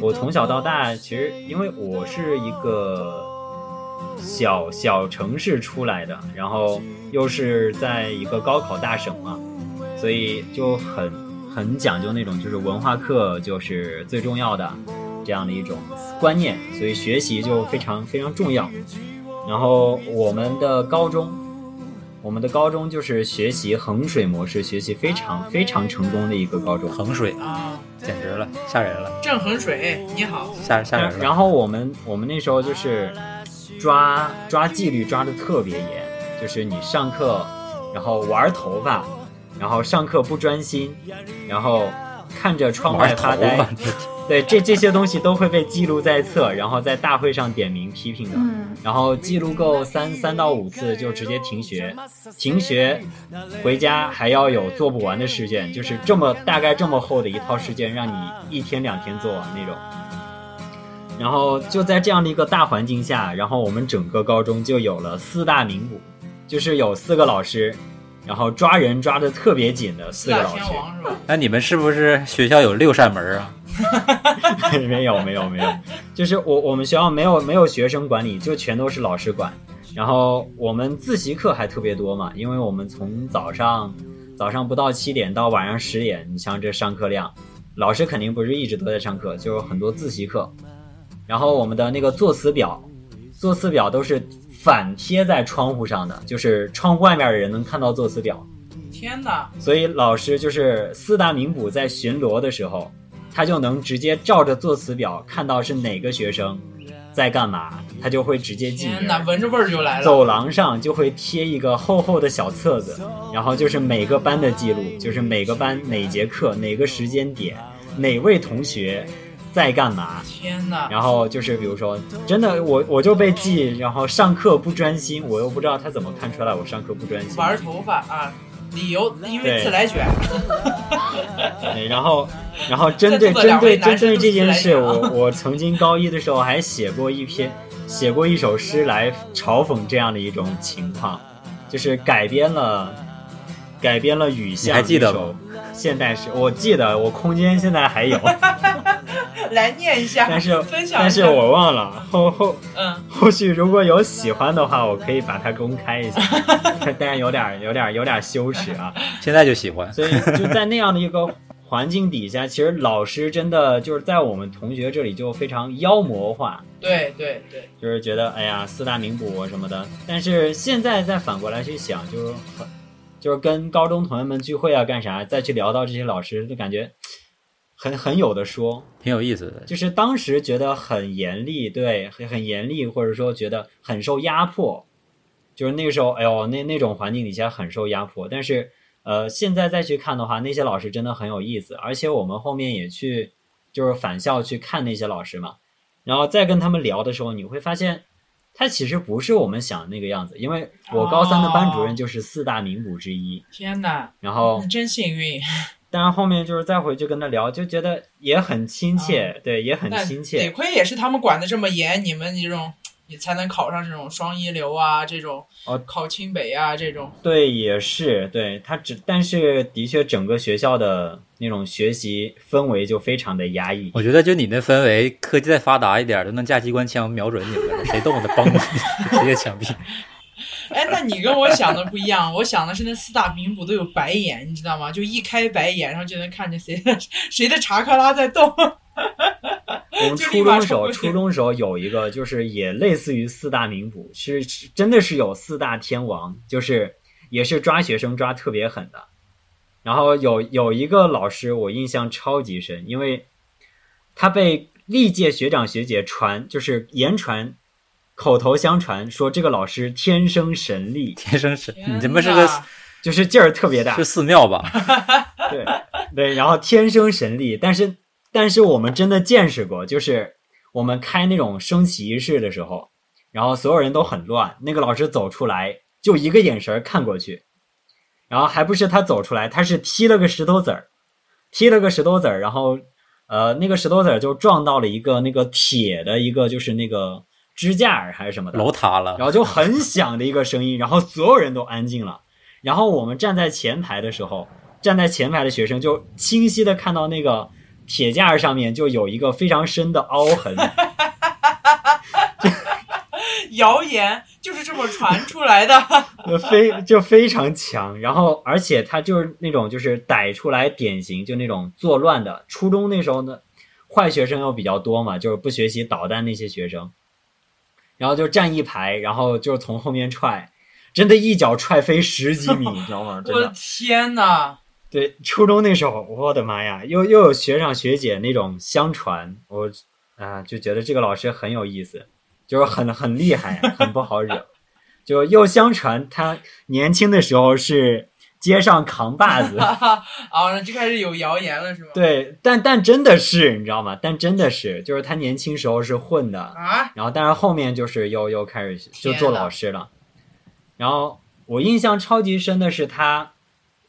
我从小到大，其实因为我是一个小小城市出来的，然后又是在一个高考大省嘛，所以就很很讲究那种，就是文化课就是最重要的。 这样的一种观念，所以学习就非常非常重要。然后我们的高中，我们的高中就是学习衡水模式，学习非常非常成功的一个高中。衡水啊，简直了，吓人了，郑衡水，你好，吓吓人了。然后我们我们那时候就是抓抓纪律抓的特别严，就是你上课然后玩头发，然后上课不专心，然后看着窗外发呆发，，对，这这些东西都会被记录在册，然后在大会上点名批评的。嗯，然后记录够三三到五次就直接停学，停学回家还要有做不完的试卷，就是这么大概这么厚的一套试卷，让你一天两天做完那种。然后就在这样的一个大环境下，然后我们整个高中就有了四大名捕，就是有四个老师，然后抓人抓的特别紧的四个老师。那你们是不是学校有六扇门啊？<laughs> 没有没有没有，就是我我们学校没有没有学生管理，就全都是老师管。然后我们自习课还特别多嘛，因为我们从早上早上不到七点到晚上十点，你像这上课量，老师肯定不是一直都在上课，就有很多自习课。然后我们的那个作词表，作词表都是反贴在窗户上的，就是窗户外面的人能看到作词表。天哪，所以老师就是四大名捕在巡逻的时候，他就能直接照着作词表看到是哪个学生在干嘛，他就会直接记名天哪，。闻着味儿就来了。走廊上就会贴一个厚厚的小册子，然后就是每个班的记录，就是每个班哪节课、哪个时间点、哪位同学在干嘛。天哪，然后就是比如说，真的我我就被记，然后上课不专心，我又不知道他怎么看出来我上课不专心。玩头发啊，理由因为自来卷。<laughs> 对，然后，然后针对针对针对这件事，我我曾经高一的时候还写过一篇，写过一首诗来嘲讽这样的一种情况，就是改编了改编了雨你巷还记得一首现代诗，我记得，我空间现在还有，<laughs> 来念一下，但是分享一下。但是我忘了，后后嗯，后续如果有喜欢的话，我可以把它公开一下，<laughs> 但是有点有点有点羞耻啊。<laughs> 现在就喜欢。所以就在那样的一个环境底下，其实老师真的就是在我们同学这里就非常妖魔化，对对对，就是觉得哎呀四大名捕什么的。但是现在再反过来去想，就是很就是跟高中同学们聚会啊干啥，再去聊到这些老师，就感觉很很有的说。挺有意思的。就是当时觉得很严厉，对，很很严厉，或者说觉得很受压迫，就是那个时候，哎呦，那那种环境底下很受压迫。但是，呃，现在再去看的话，那些老师真的很有意思，而且我们后面也去，就是返校去看那些老师嘛，然后再跟他们聊的时候，你会发现，他其实不是我们想的那个样子，因为我高三的班主任就是四大名捕之一，天哪，然后真幸运。<laughs> 但然后面就是再回去跟他聊，就觉得也很亲切，对，也很亲切得。亏也是他们管的这么严，你们这种你才能考上这种双一流啊，这种哦考清北啊，这种对，也是对他只，但是的确，整个学校的那种学习氛围就非常的压抑。我觉得就你那氛围，科技再发达一点，都能架机关枪瞄准你们了，谁动我的嘣，直接枪毙。<laughs> 哎，那你跟我想的不一样，我想的是那四大名捕都有白眼，你知道吗？就一开白眼，然后就能看见谁的 <laughs> 谁的查克拉在动。<laughs> 我们初中时候，初中时候有一个，就是也类似于四大名捕，是是真的是有四大天王，就是也是抓学生抓特别狠的。然后有有一个老师，我印象超级深，因为他被历届学长学姐传，就是言传。口头相传说这个老师天生神力，<laughs> 天生是，天你他妈是个就是劲儿特别大，是寺庙吧？对对，然后天生神力，但是但是我们真的见识过，就是我们开那种升旗仪式的时候，然后所有人都很乱，那个老师走出来就一个眼神看过去，然后还不是他走出来，他是踢了个石头子儿，踢了个石头子儿，然后呃那个石头子儿就撞到了一个那个铁的一个就是那个支架还是什么的，楼塌了然，后就很响的一个声音，然后所有人都安静了。然后我们站在前排的时候，站在前排的学生就清晰的看到那个铁架上面就有一个非常深的凹痕，<laughs> 谣言就是这么传出来的。<laughs> 呃非就非常强。然后而且他就是那种就是逮出来典型就那种作乱的。初中那时候呢，坏学生又比较多嘛，就是不学习捣蛋那些学生，然后就站一排，然后就从后面踹，真的一脚踹飞十几米，你知道吗？真我的的。天呐！对，初中那时候，我的妈呀，又又有学长学姐那种相传，我啊就觉得这个老师很有意思，就是很很厉害，很不好惹。就又相传他年轻的时候是街上扛把子，<laughs> 啊，就开始有谣言了是吗？对，但但真的是你知道吗？但真的是，就是他年轻时候是混的，啊，然后但是后面就是又又开始就做老师了。然后我印象超级深的是他，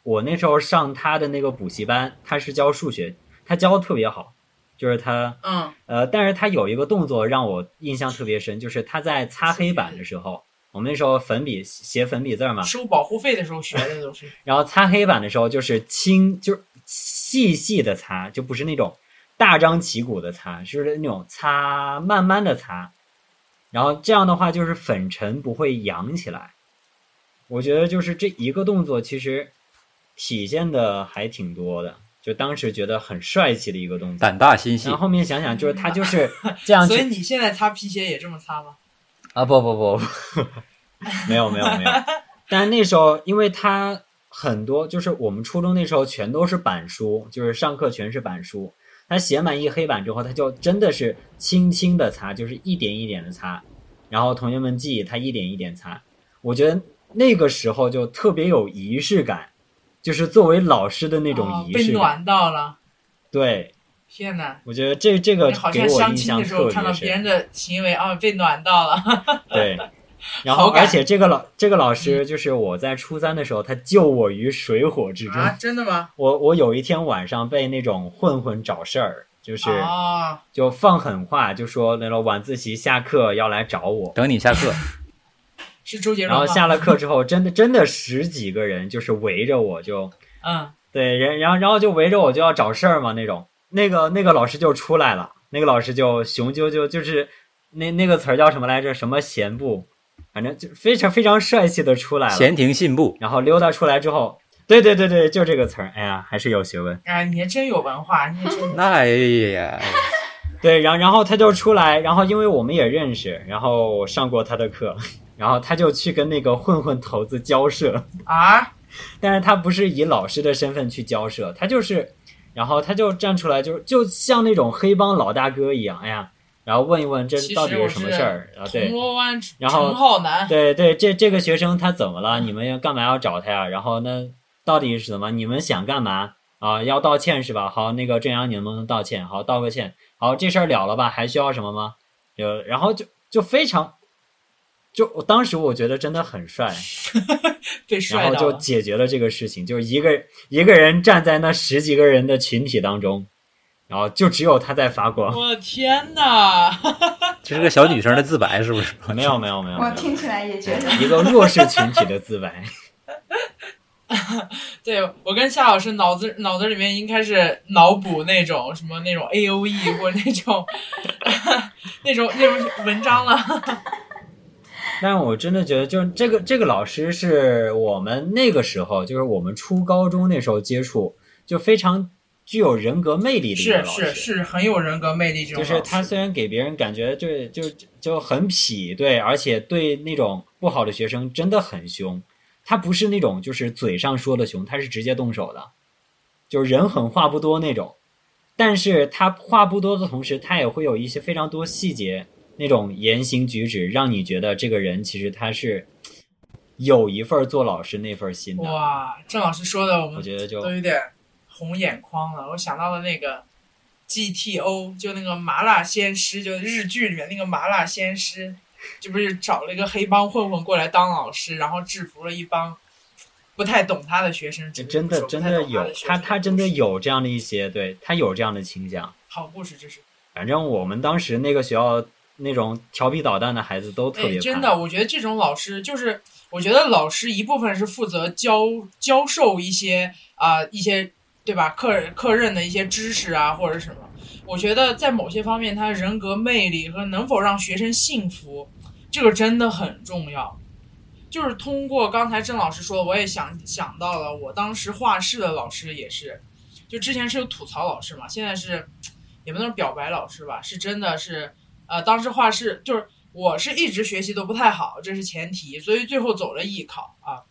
我那时候上他的那个补习班，他是教数学，他教的特别好，就是他嗯，呃，但是他有一个动作让我印象特别深，就是他在擦黑板的时候，我们那时候粉笔写粉笔字儿嘛，收保护费的时候学的都是。然后擦黑板的时候就是轻，就是细细的擦，就不是那种大张旗鼓的擦，就是那种擦慢慢的擦。然后这样的话，就是粉尘不会扬起来。我觉得就是这一个动作，其实体现的还挺多的。就当时觉得很帅气的一个动作，胆大心细然后，后面想想，就是他就是这样 <laughs> 所以去你现在擦皮鞋也这么擦吗？啊，不不不，<laughs> 没有没有没有。<laughs> 但是那时候，因为他很多，就是我们初中那时候全都是板书，就是上课全是板书。他写满一黑板之后，他就真的是轻轻的擦，就是一点一点的擦，然后同学们记，他一点一点擦。我觉得那个时候就特别有仪式感，就是作为老师的那种哦仪式感。被暖到了，对，天哪！我觉得这这个好给我像相印象特亲的时候看到别深。别人的行为啊，被暖到了。对，<laughs> 然后而且这个老这个老师就是我在初三的时候，他救我于水火之中。啊，真的吗？我我有一天晚上被那种混混找事儿，就是、哦，就放狠话，就说那种晚自习下课要来找我。等你下课，是周杰伦？然后下了课之后，真的真的十几个人就是围着我就 <laughs> 嗯，对，然然后然后就围着我就要找事儿嘛那种。那个那个老师就出来了，那个老师就雄赳赳，就是那那个词儿叫什么来着？什么闲步，反正就非常非常帅气的出来了。闲庭信步，然后溜达出来之后，对对对对，就这个词儿。哎呀，还是有学问。哎，你还真有文化，你真 <laughs> 那哎呀，对，然然后他就出来，然后因为我们也认识，然后上过他的课，然后他就去跟那个混混头子交涉，啊，但是他不是以老师的身份去交涉，他就是，然后他就站出来就，就像那种黑帮老大哥一样，哎呀，然后问一问这到底我是什么事儿啊？铜对，然后陈浩南，对对，这这个学生他怎么了？你们要干嘛要找他呀？然后那到底是怎么？你们想干嘛啊？要道歉是吧？好，那个郑阳，你能不能道歉？好，道个歉。好，这事儿了了吧？还需要什么吗？就然后就就非常，就我当时我觉得真的很帅，<laughs> 被然后就帅到了。解决了这个事情，就是一个一个人站在那十几个人的群体当中，然后就只有他在发光。我的天哪！<laughs> 这是个小女生的自白，是不是？没有没有没有，没有我听起来也觉得，一个弱势群体的自白。<laughs> 对我跟夏老师脑子脑子里面应该是脑补那种什么那种 A O E 或者那种那种那种文章了。但我真的觉得，就是这个这个老师是我们那个时候，就是我们初高中那时候接触，就非常具有人格魅力的一个是老师。是是很有人格魅力这种。就是他虽然给别人感觉就就就很痞，对，而且对那种不好的学生真的很凶。他不是那种就是嘴上说的凶，他是直接动手的，就是人狠话不多那种。但是他话不多的同时，他也会有一些非常多细节，那种言行举止，让你觉得这个人其实他是有一份做老师那份心的。哇，郑老师说的我们我觉得就都有点红眼眶了。我想到了那个 GTO，就那个麻辣鲜师，就日剧里面那个麻辣鲜师，就不是找了一个黑帮混混过来当老师，然后制服了一帮不太懂他的学生。这真的真的有他，他真的有这样的一些，对他有这样的倾向。好故事，这是。反正我们当时那个学校那种调皮捣蛋的孩子都特别哎，真的，我觉得这种老师就是，我觉得老师一部分是负责教教授一些啊、一些对吧课课任的一些知识啊或者什么。我觉得在某些方面，他人格魅力和能否让学生信服，这个真的很重要。就是通过刚才郑老师说，我也想想到了，我当时画室的老师也是，就之前是有吐槽老师嘛，现在是也不能表白老师吧，是真的是，呃，当时画室就是我是一直学习都不太好，这是前提，所以最后走了艺考啊，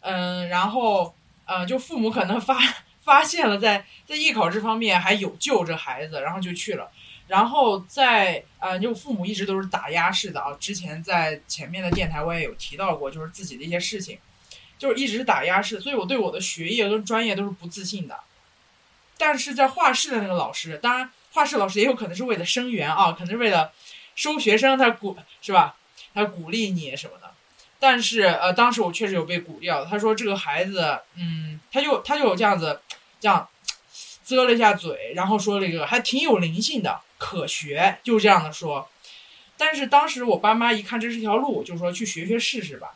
嗯，然后呃，就父母可能发发现了在在艺考这方面还有救这孩子，然后就去了。然后在呃，就父母一直都是打压式的啊。之前在前面的电台我也有提到过，就是自己的一些事情，就是一直是打压式，所以我对我的学业跟专业都是不自信的。但是在画室的那个老师，当然画室老师也有可能是为了生源啊，可能是为了收学生，他鼓是吧？他鼓励你什么的。但是呃，当时我确实有被鼓掉，他说这个孩子，嗯，他就他就这样子，这样啧了一下嘴，然后说了一个还挺有灵性的。可学，就这样的说，但是当时我爸妈一看这是条路，就说去学学试试吧。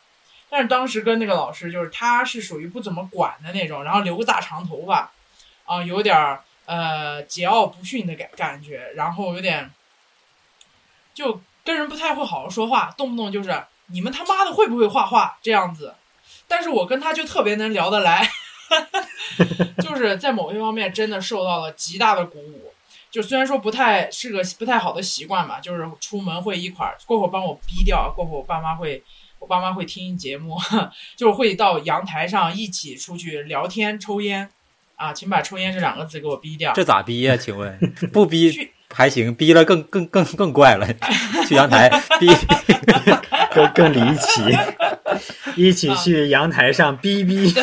但是当时跟那个老师，就是他是属于不怎么管的那种，然后留个大长头发，啊，有点儿呃桀骜不驯的感感觉，然后有点就跟人不太会好好说话，动不动就是你们他妈的会不会画画这样子。但是我跟他就特别能聊得来，<laughs> 就是在某些方面真的受到了极大的鼓舞。就虽然说不太是个不太好的习惯吧，就是出门会一块儿，过会儿帮我逼掉，过会儿我爸妈会，我爸妈会听节目，<laughs> 就是会到阳台上一起出去聊天抽烟，啊，请把抽烟这两个字给我逼掉。这咋逼呀？请问 <laughs> 不逼还行，逼了更更更更怪了。<laughs> 去阳台逼，<laughs> 更更离奇，一起去阳台上逼逼。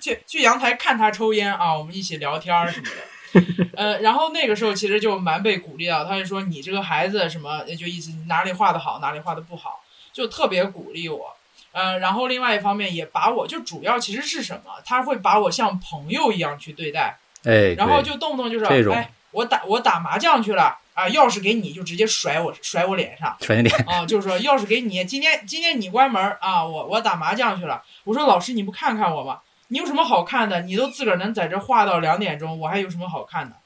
去去阳台看他抽烟啊，我们一起聊天什么的，呃，然后那个时候其实就蛮被鼓励到，他就说你这个孩子什么，就意思哪里画的好，哪里画的不好，就特别鼓励我，呃，然后另外一方面也把我就主要其实是什么，他会把我像朋友一样去对待，哎，然后就动不动就是哎，我打我打麻将去了啊，钥匙给你就直接甩我甩我脸上，甩你脸啊，就是说钥匙给你，今天今天你关门啊，我我打麻将去了，我说老师你不看看我吗？你有什么好看的？你都自个儿能在这画到两点钟，我还有什么好看的？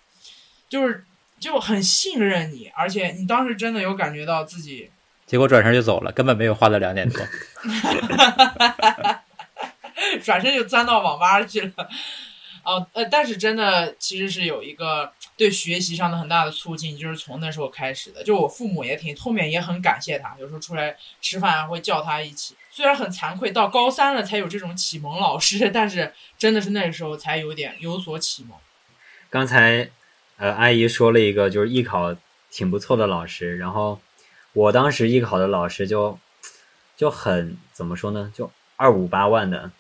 就是就很信任你，而且你当时真的有感觉到自己，结果转身就走了，根本没有画到两点多，<laughs> 转身就钻到网吧去了。哦，呃，但是真的其实是有一个对学习上的很大的促进，就是从那时候开始的。就我父母也挺后面也很感谢他，有时候出来吃饭会叫他一起。虽然很惭愧，到高三了才有这种启蒙老师，但是真的是那个时候才有点有所启蒙。刚才，呃，阿姨说了一个就是艺考挺不错的老师，然后我当时艺考的老师就就很怎么说呢，就二五八万的。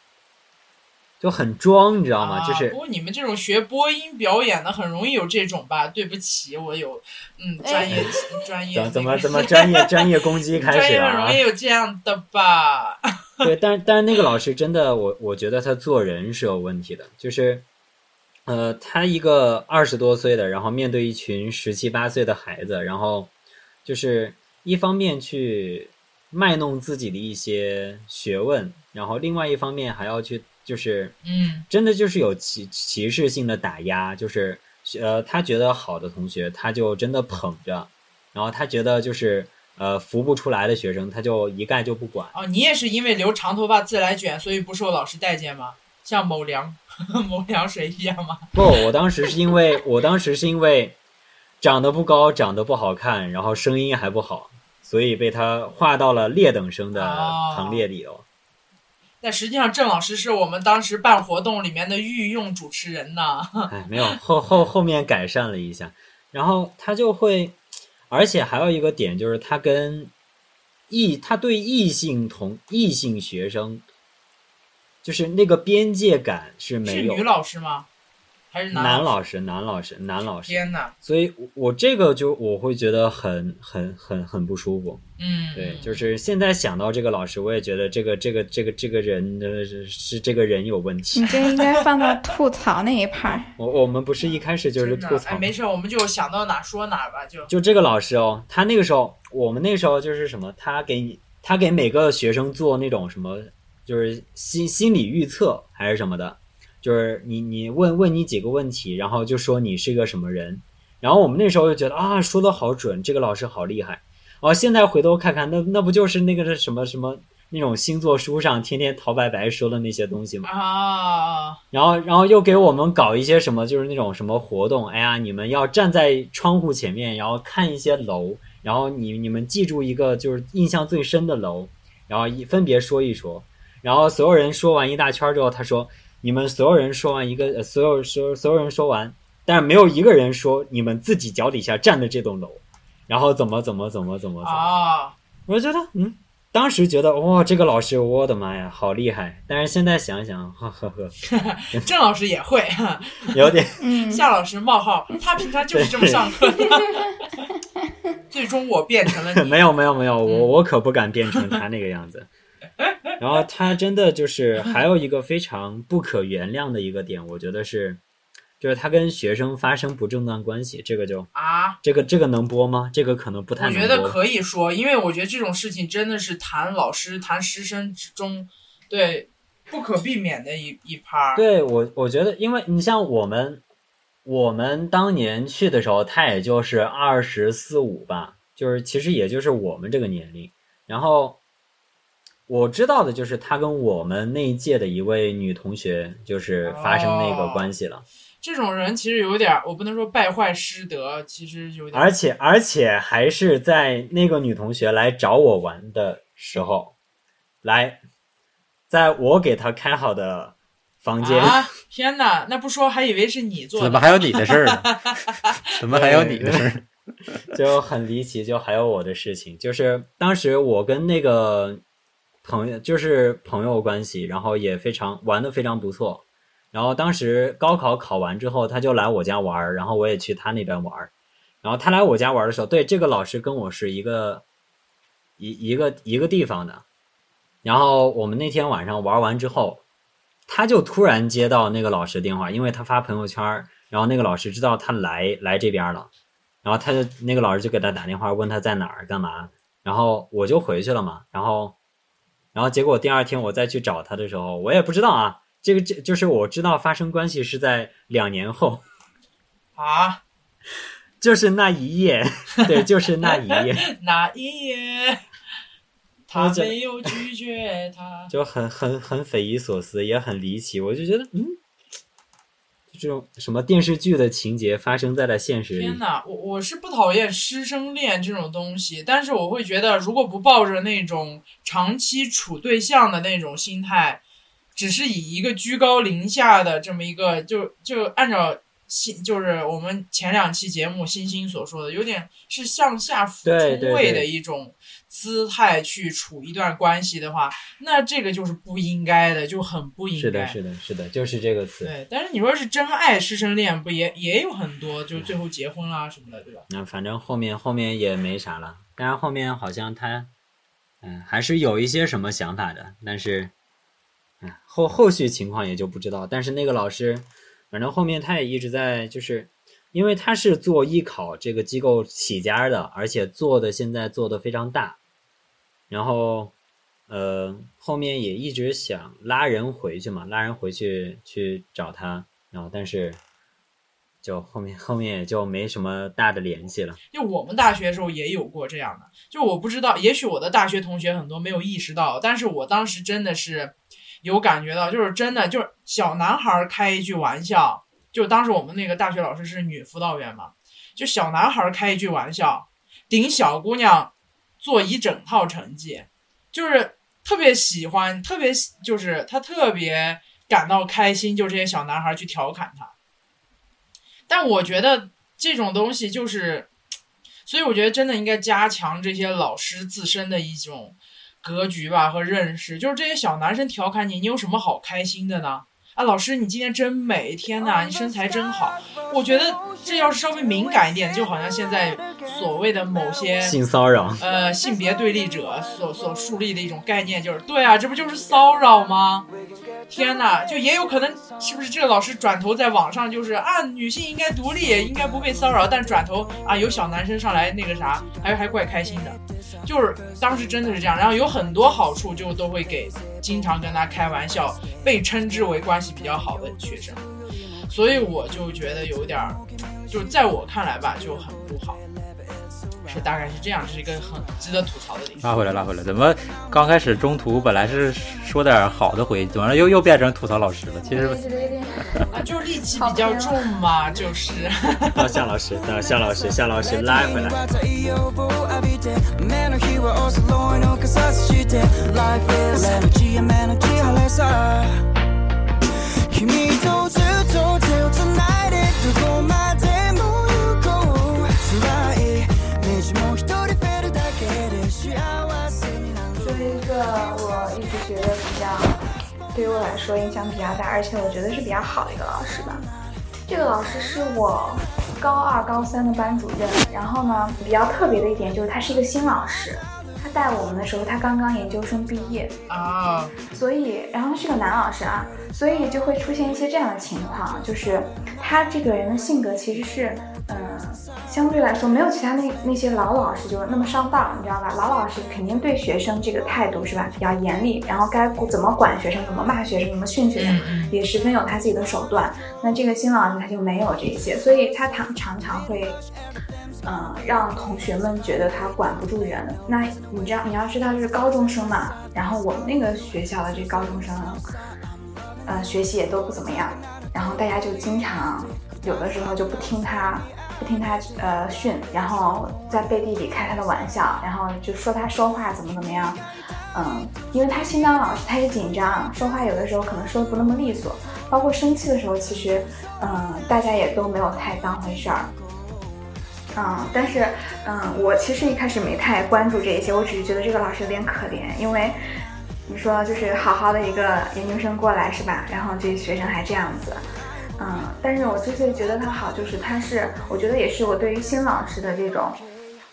就很装，你知道吗？就是不过你们这种学播音表演的，很容易有这种吧？对不起，我有嗯专业专业怎么怎么专业专业攻击 <laughs> 开始了？容易有这样的吧？<laughs> 对，但但是那个老师真的，我我觉得他做人是有问题的。就是呃，他一个二十多岁的，然后面对一群十七八岁的孩子，然后就是一方面去卖弄自己的一些学问，然后另外一方面还要去。就是，嗯，真的就是有歧歧视性的打压，就是呃，他觉得好的同学，他就真的捧着，然后他觉得就是呃扶不出来的学生，他就一概就不管。哦，你也是因为留长头发自来卷，所以不受老师待见吗？像某凉 <laughs> 某凉水一样吗？不，我当时是因为我当时是因为长得不高，长得不好看，然后声音还不好，所以被他划到了劣等生的行列里头。但实际上，郑老师是我们当时办活动里面的御用主持人呢。哎，没有后后后面改善了一下，然后他就会，而且还有一个点就是他跟异他对异性同异性学生，就是那个边界感是没有。是女老师吗？还是男老师，男老师，男老师。天哪！所以，我这个就我会觉得很很很很不舒服。嗯，对，就是现在想到这个老师，我也觉得这个这个这个这个人的是是这个人有问题。你这应该放到吐槽那一派。<laughs> 我我们不是一开始就是吐槽？哎，没事，我们就想到哪说哪吧，就就这个老师哦，他那个时候，我们那时候就是什么，他给你他给每个学生做那种什么，就是心心理预测还是什么的。就是你，你问问你几个问题，然后就说你是个什么人，然后我们那时候就觉得啊，说的好准，这个老师好厉害。哦，现在回头看看，那那不就是那个是什么什么那种星座书上天天陶白白说的那些东西吗。啊，然后，然后又给我们搞一些什么，就是那种什么活动。哎呀，你们要站在窗户前面，然后看一些楼，然后你你们记住一个就是印象最深的楼，然后一分别说一说。然后所有人说完一大圈之后，他说：“你们所有人说完一个，呃、所有所所有人说完，但是没有一个人说你们自己脚底下站的这栋楼，然后怎么怎么怎么怎么怎么。啊，我觉得，嗯，当时觉得哇，这个老师，我的妈呀，好厉害！但是现在想想，呵呵呵，<laughs> 郑老师也会，有点嗯，<laughs> 夏老师冒号，他平常就是这么上课的。<laughs> 最终我变成了你，没有没有没有，我我可不敢变成他那个样子。然后他真的就是还有一个非常不可原谅的一个点，我觉得是，就是他跟学生发生不正当关系，这个就啊。这个这个能播吗？这个可能不太我能播。觉得可以说，因为我觉得这种事情真的是谈老师、谈师生之中，对不可避免的一一趴。对我，我觉得，因为你像我们，我们当年去的时候，他也就是二十四五吧，就是其实也就是我们这个年龄。然后我知道的就是他跟我们那一届的一位女同学，就是发生那个关系了，这种人其实有点儿，我不能说败坏师德，其实有点儿。而且而且还是在那个女同学来找我玩的时候，来，在我给她开好的房间。啊！天哪，那不说还以为是你做的。怎么还有你的事儿呢？<laughs> 怎么还有你的事儿？就很离奇，就还有我的事情，就是当时我跟那个朋友就是朋友关系，然后也非常玩的非常不错。然后当时高考考完之后，他就来我家玩儿，然后我也去他那边玩儿。然后他来我家玩的时候，对这个老师跟我是一个一一个一个地方的。然后我们那天晚上玩完之后，他就突然接到那个老师电话，因为他发朋友圈，然后那个老师知道他来来这边了。然后他就那个老师就给他打电话问他在哪儿干嘛，然后我就回去了嘛，然后，然后结果第二天我再去找他的时候，我也不知道啊，这个这就是我知道发生关系是在两年后，啊？<laughs> 就是那一夜，对，就是那一夜，<laughs> 那一夜，他没有拒绝他。就很很很匪夷所思，也很离奇，我就觉得嗯，就这种什么电视剧的情节发生在了现实里天，哪，我我是不讨厌师生恋这种东西，但是我会觉得，如果不抱着那种长期处对象的那种心态，只是以一个居高临下的这么一个，就就按照星，就是我们前两期节目星星所说的，有点是向下俯冲位的对一种姿态去处一段关系的话，那这个就是不应该的，就很不应该。是的，是的，是的，就是这个词。对，但是你说是真爱师生恋，不也也有很多，就最后结婚啦什么的，对吧？那反正后面后面也没啥了，当然后面好像他，嗯，还是有一些什么想法的，但是，嗯，后后续情况也就不知道。但是那个老师，反正后面他也一直在，就是因为他是做艺考这个机构起家的，而且做的现在做的非常大，然后，呃，后面也一直想拉人回去嘛，拉人回去去找他，然后但是。就后面后面也就没什么大的联系了。就我们大学的时候也有过这样的，就我不知道，也许我的大学同学很多没有意识到，但是我当时真的是有感觉到，就是真的就是小男孩开一句玩笑，就当时我们那个大学老师是女辅导员嘛，就小男孩开一句玩笑，顶小姑娘做一整套成绩，就是特别喜欢，特别就是他特别感到开心，就这些小男孩去调侃他。但我觉得这种东西就是，所以我觉得真的应该加强这些老师自身的一种格局吧和认识。就是这些小男生调侃你，你有什么好开心的呢？啊，老师你今天真美，天哪，你身材真好。我觉得这要是稍微敏感一点，就好像现在所谓的某些性骚扰，呃性别对立者所所树立的一种概念，就是对啊，这不就是骚扰吗？天呐，就也有可能是不是这个老师转头在网上就是啊，女性应该独立，应该不被骚扰，但转头啊有小男生上来那个啥，还还怪开心的，就是当时真的是这样，然后有很多好处就都会给经常跟他开玩笑，被称之为关系比较好的学生，所以我就觉得有点儿，就是在我看来吧就很不好。是大概是这样，这是一个很值得吐槽的地方。拉回来，拉回来，怎么刚开始中途本来是说点好的回忆，怎么又又变成吐槽老师了？其实觉得有点啊，就是戾气比较重嘛，就是。<laughs> 到向老师，到向老师，向老师拉回来。太陽を浴びて雨の日はおそろいの傘さして Life is 雨のち雨のち晴れさ君とずっと手をつないでどこまで 对于我来说影响比较大，而且我觉得是比较好的一个老师吧。这个老师是我高二、高三的班主任，然后呢，比较特别的一点就是他是一个新老师，他带我们的时候他刚刚研究生毕业，啊，所以，然后是个男老师啊，所以就会出现一些这样的情况，就是他这个人的性格其实是，嗯、相对来说没有其他那那些老老师就是那么上道，你知道吧？老老师肯定对学生这个态度是吧比较严厉，然后该怎么管学生，怎么骂学生，怎么训学生，嗯也十分有他自己的手段。那这个新老师他就没有这些，所以他常常常会。嗯，让同学们觉得他管不住人。那你知道，你要知道，就是高中生嘛。然后我们那个学校的这高中生，呃，学习也都不怎么样。然后大家就经常有的时候就不听他，不听他呃训，然后在背地里开他的玩笑，然后就说他说话怎么怎么样。嗯，因为他新当老师，他也紧张，说话有的时候可能说的不那么利索，包括生气的时候，其实嗯，大家也都没有太当回事儿。嗯，但是，嗯，我其实一开始没太关注这一些，我只是觉得这个老师有点可怜，因为你说就是好好的一个研究生过来是吧？然后这学生还这样子，嗯，但是我之所以觉得他好，就是他是，我觉得也是我对于新老师的这种，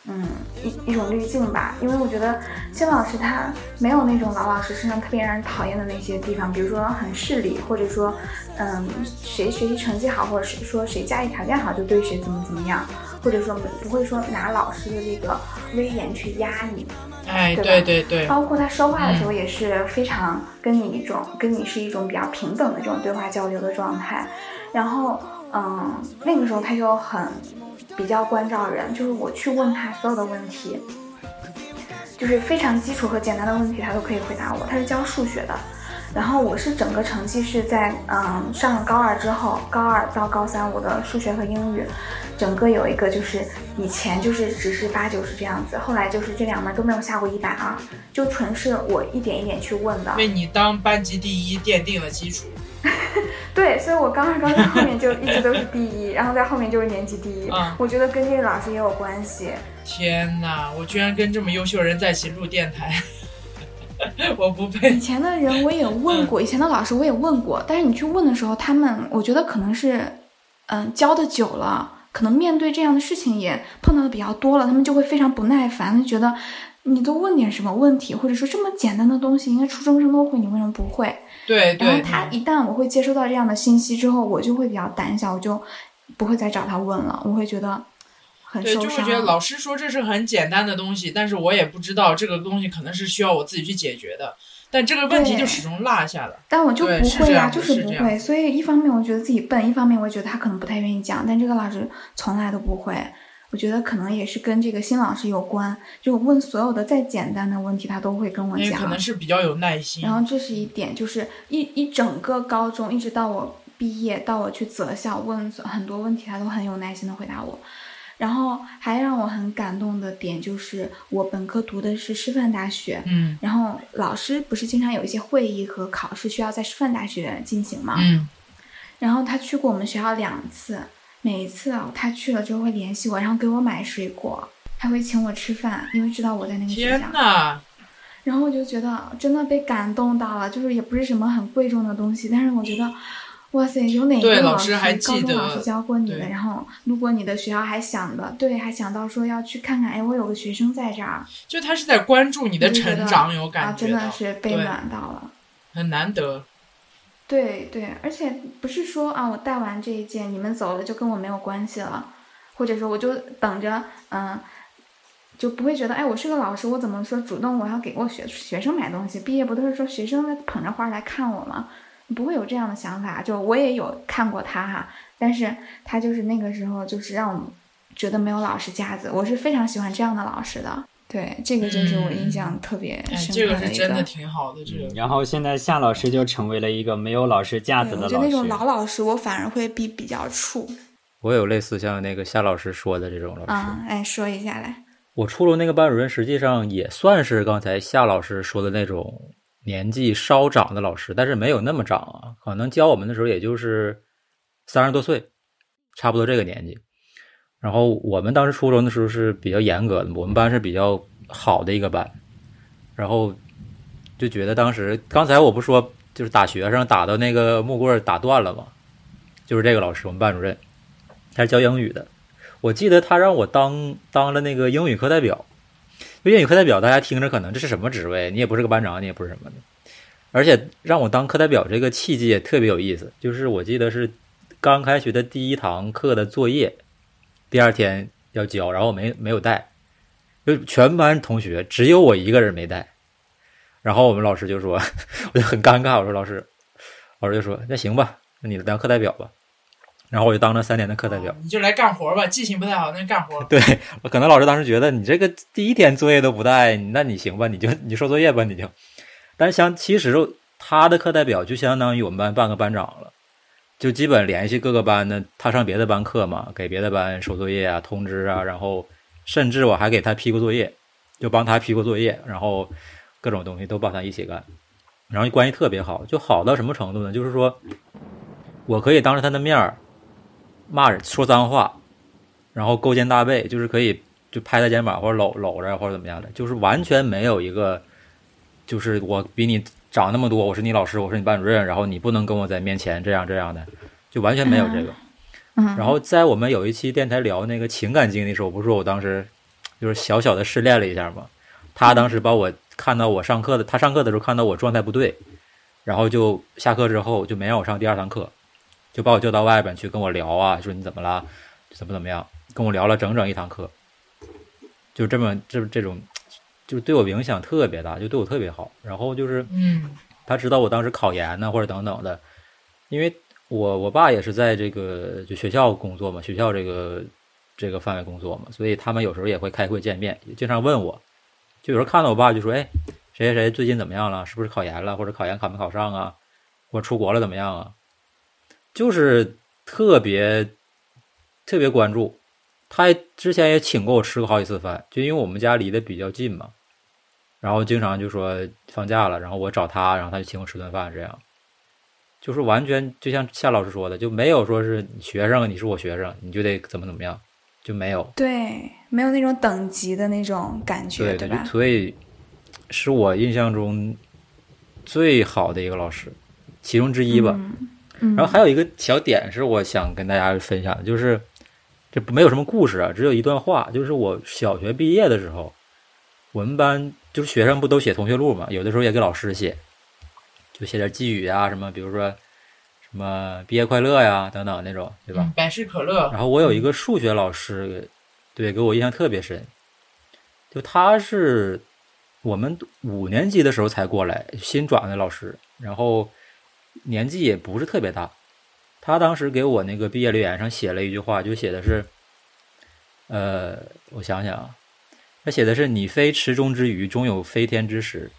嗯，一一种滤镜吧，因为我觉得新老师他没有那种老老实实上特别让人讨厌的那些地方，比如说很势利，或者说，嗯，谁学习成绩好，或者是说谁家里条件好就对谁怎么怎么样。或者说不会说拿老师的这个威严去压你，哎，对吧对对对，包括他说话的时候也是非常跟你一种、跟你是一种比较平等的这种对话交流的状态。然后，嗯，那个时候他就很比较关照人，就是我去问他所有的问题，就是非常基础和简单的问题，他都可以回答我。他是教数学的。然后我是整个成绩是在嗯上了高二之后，高二到高三我的数学和英语，整个有一个就是以前就是只是八九十这样子，后来就是这两门都没有下过一百二，就纯是我一点一点去问的。为你当班级第一奠定了基础。对，所以我高二、高三后面就一直都是第一，然后在后面就是年级第一。嗯我觉得跟这个老师也有关系。天哪，我居然跟这么优秀的人在一起录电台，<laughs> 我不配以。前的人我也问过，以前的老师我也问过，但是你去问的时候，他们我觉得可能是，嗯、教的久了，可能面对这样的事情也碰到的比较多了，他们就会非常不耐烦，就觉得你都问点什么问题，或者说这么简单的东西，应该初中生都会，你为什么不会？对然后，他一旦我会接收到这样的信息之后，我就会比较胆小，我就不会再找他问了，我会觉得很对，受伤。就会觉得老师说这是很简单的东西，但是我也不知道这个东西可能是需要我自己去解决的，但这个问题就始终落下了。但我就不会呀、就是不会。所以一方面我觉得自己笨，一方面我觉得他可能不太愿意讲，但这个老师从来都不会。我觉得可能也是跟这个新老师有关，就问所有的再简单的问题，他都会跟我讲。可能是比较有耐心。然后这是一点，就是一一整个高中，一直到我毕业，到我去择校问很多问题，他都很有耐心的回答我。然后还让我很感动的点就是，我本科读的是师范大学，嗯然后老师不是经常有一些会议和考试需要在师范大学进行吗？嗯，然后他去过我们学校两次，每一次啊，他去了之后会联系我，然后给我买水果，还会请我吃饭，因为知道我在那个学天校。哪，然后我就觉得真的被感动到了，就是也不是什么很贵重的东西，但是我觉得，哇塞，有哪对个老老师还高记得中老师教过你的？对然后路过你的学校还想的，对，还想到说要去看看，哎，我有个学生在这儿，就他是在关注你的成长，有啊，感觉到，真的是被暖到了。很难得。对对，而且不是说啊，我带完这一届你们走了就跟我没有关系了，或者说我就等着，嗯，就不会觉得，哎，我是个老师，我怎么说主动我要给我学学生买东西？毕业不都是说学生在捧着花来看我吗？不会有这样的想法。就我也有看过他哈，但是他就是那个时候就是让我觉得没有老师架子，我是非常喜欢这样的老师的。对，这个就是我印象特别哎，深这个刻一是真的挺好的，这个然后现在夏老师就成为了一个没有老师架子，的老我觉得那种。老老师，我反而会比比较怵我有类似像那个夏老师说的这种老师。啊。哎，说一下来，我初中那个班主任实际上也算是刚才夏老师说的那种年纪稍长的老师，但是没有那么长啊，可能教我们的时候也就是三十多岁，差不多这个年纪。然后我们当时初中的时候是比较严格的，我们班是比较好的一个班，然后就觉得当时刚才我不说就是打学生打到那个木棍打断了吗？就是这个老师，我们班主任，他是教英语的。我记得他让我当当了那个英语课代表，英语课代表大家听着可能这是什么职位？你也不是个班长，你也不是什么的。而且让我当课代表这个契机也特别有意思，就是我记得是刚开学的第一堂课的作业，第二天要交，然后我没没有带，就全班同学只有我一个人没带。然后我们老师就说，<laughs> 我就很尴尬，我说老师，老师就说那行吧，那你当课代表吧。然后我就当了三年的课代表。你就来干活吧，记性不太好，那干活。<laughs> 对，可能老师当时觉得你这个第一天作业都不带，那你行吧，你就你收作业吧，你就。但是相其实他的课代表就相当于我们班半个班长了，就基本联系各个班的，他上别的班课嘛，给别的班收作业啊、通知啊，然后甚至我还给他批过作业，就帮他批过作业，然后各种东西都帮他一起干，然后关系特别好，就好到什么程度呢？就是说我可以当着他的面儿骂人、说脏话。然后勾肩搭背，就是可以就拍他肩膀或者搂搂着或者怎么样的，就是完全没有一个，就是我比你长那么多，我是你老师，我是你班主任，然后你不能跟我在面前这样这样的，就完全没有这个。嗯，然后在我们有一期电台聊那个情感经历的时候，我不是说我当时就是小小的失恋了一下嘛，他当时把我看到我上课的，他上课的时候看到我状态不对，然后就下课之后就没让我上第二堂课，就把我叫到外边去跟我聊啊，说你怎么了，怎么怎么样。跟我聊了整整一堂课，就这么这这种，就是对我影响特别大，就对我特别好。然后就是，嗯他知道我当时考研呢，或者等等的，因为我我爸也是在这个就学校工作嘛，学校这个这个范围工作嘛，所以他们有时候也会开会见面，也经常问我，就有时候看到我爸就说，哎，谁谁谁最近怎么样了？是不是考研了？或者考研考没考上啊？或者出国了怎么样啊？就是特别特别关注。他之前也请过我吃过好几次饭，就因为我们家离得比较近嘛，然后经常就说放假了，然后我找他，然后他就请我吃顿饭，这样，就是完全就像夏老师说的，就没有说是你学生，你是我学生，你就得怎么怎么样，就没有，对，没有那种等级的那种感觉，对吧？所以是我印象中最好的一个老师，其中之一吧。然后还有一个小点是我想跟大家分享的，就是这没有什么故事啊，只有一段话，就是我小学毕业的时候，我们班就是学生不都写同学录嘛，有的时候也给老师写，就写点寄语啊什么，比如说什么毕业快乐呀等等那种，对吧？嗯百事可乐，然后我有一个数学老师，对，给我印象特别深，就他是我们五年级的时候才过来新转的老师，然后年纪也不是特别大。他当时给我那个毕业留言上写了一句话，就写的是，呃，我想想啊，他写的是“你非池中之鱼，终有飞天之时”。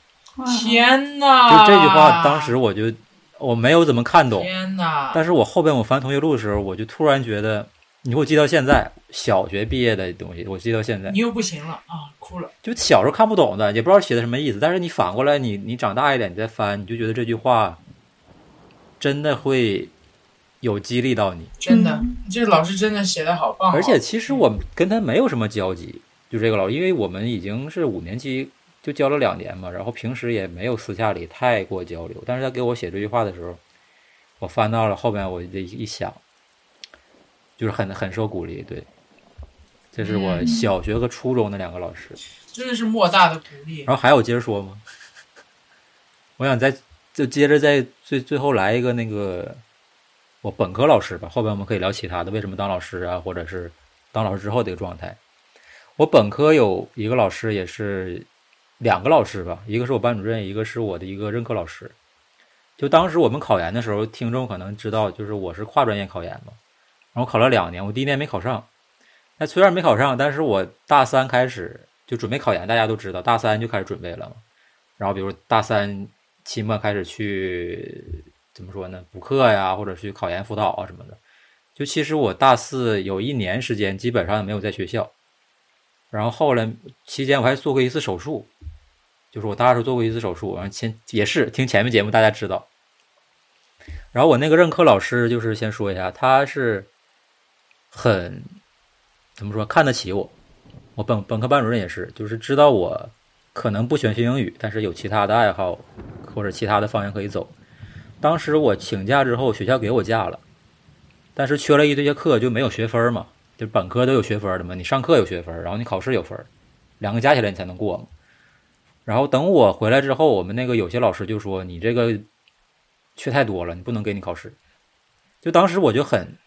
天呐！就这句话，当时我就我没有怎么看懂，天呐！但是我后边我翻同学录的时候，我就突然觉得，你给我记到现在，小学毕业的东西，我记到现在你，又不行了啊，哭了。就小时候看不懂的，也不知道写的什么意思。但是你反过来，你你长大一点，你再翻，你就觉得这句话真的会有激励到你。真的，嗯这个老师真的写的好棒哦、而且其实我跟他没有什么交集，就这个老师，因为我们已经是五年级就教了两年嘛，然后平时也没有私下里太过交流。但是他给我写这句话的时候，我翻到了后面，我这一想，就是很 <laughs> 很受鼓励。对，这是我嗯小学和初中的两个老师。真的是莫大的鼓励。然后还有接着说吗？<laughs> 我想再就接着再最最后来一个那个我本科老师吧，后边我们可以聊其他的，为什么当老师啊，或者是当老师之后的一个状态。我本科有一个老师，也是两个老师吧，一个是我班主任，一个是我的一个任课老师。就当时我们考研的时候，听众可能知道，就是我是跨专业考研嘛，然后考了两年，我第一年没考上，那虽然没考上，但是我大三开始就准备考研，大家都知道，大三就开始准备了嘛。然后比如大三期末开始去怎么说呢，补课呀，或者去考研辅导啊什么的。就其实我大四有一年时间基本上也没有在学校，然后后来期间我还做过一次手术，就是我大二时候做过一次手术，然后前也是听前面节目大家知道。然后我那个任课老师就是先说一下，他是很怎么说看得起我，我本本科班主任也是，就是知道我可能不喜欢学英语，但是有其他的爱好或者其他的方向可以走。当时我请假之后，学校给我假了，但是缺了一堆些课就没有学分嘛，就本科都有学分的嘛，你上课有学分，然后你考试有分，两个加起来你才能过嘛。然后等我回来之后，我们那个有些老师就说你这个。缺太多了，你不能给你考试。就当时我就很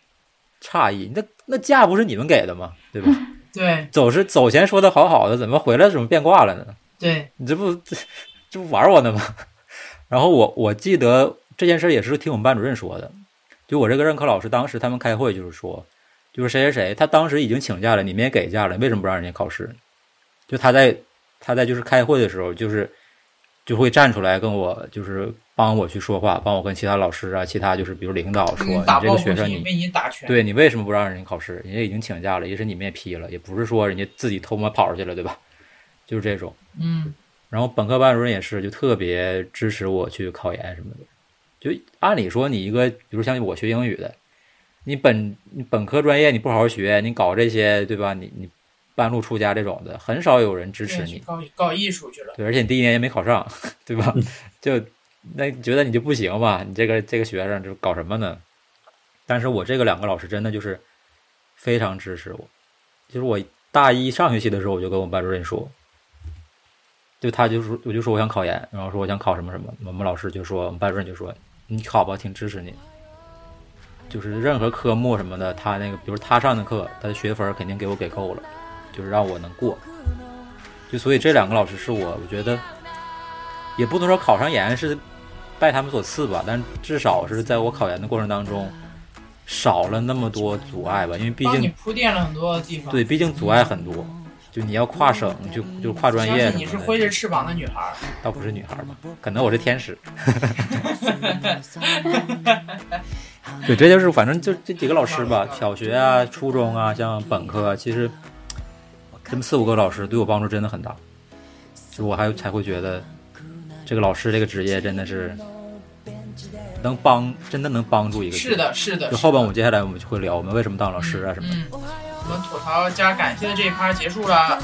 诧异，那那假不是你们给的吗？对吧？<laughs> 对走是走前说的好好的，怎么回来怎么变卦了呢？对，你这不这这不玩我呢吗？然后我我记得这件事也是听我们班主任说的，就我这个任课老师当时他们开会就是说，就是谁谁谁，他当时已经请假了，你们也给假了，为什么不让人家考试？就他在他在就是开会的时候，就是就会站出来跟我就是。帮我去说话，帮我跟其他老师啊，其他就是比如领导说，你这个学生你对你为什么不让人家考试？人家已经请假了，也是你们也批了，也不是说人家自己偷摸跑出去了，对吧？就是这种。嗯。然后本科班主任也是，就特别支持我去考研什么的。就按理说，你一个比如像我学英语的，你本你本科专业你不好好学，你搞这些，对吧？你你半路出家这种的，很少有人支持你。搞搞艺术去了。对，而且你第一年也没考上，<laughs> 对吧？就。那觉得你就不行吧？你这个这个学生就搞什么呢？但是我这个两个老师真的就是非常支持我。就是我大一上学期的时候，我就跟我班主任说，就他就说，我就说我想考研，然后说我想考什么什么。我们老师就说，我们班主任就说，你考吧，挺支持你。就是任何科目什么的，他那个，比如他上的课，他的学分肯定给我给够了，就是让我能过。就所以这两个老师是我，我觉得也不能说考上研是。拜他们所赐吧，但至少是在我考研的过程当中，少了那么多阻碍吧。因为毕竟你铺垫了很多地方。对，毕竟阻碍很多，就你要跨省，就就跨专业。你是挥着翅膀的女孩。倒不是女孩吧？可能我是天使。<laughs> 对，这就是反正就这几个老师吧，小学啊、初中啊，像本科，啊其实这么四五个老师对我帮助真的很大，就我还才会觉得这个老师这个职业真的是。能帮，真的能帮助一个。是的，是的。就后边我们接下来我们就会聊我们为什么当老师啊什么。嗯，我们吐槽加感谢的这一趴结束了。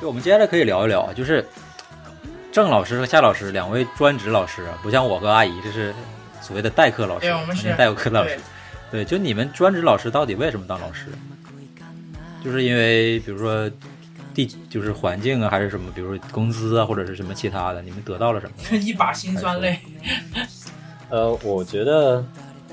就我们接下来可以聊一聊，就是。郑老师和夏老师两位专职老师，不像我和阿姨，这是所谓的代课老师。对，我们是代课老师。对，就你们专职老师到底为什么当老师？就是因为比如说地，就是环境啊，还是什么？比如说工资啊，或者是什么其他的？你们得到了什么？<laughs> 一把辛酸泪。呃，我觉得。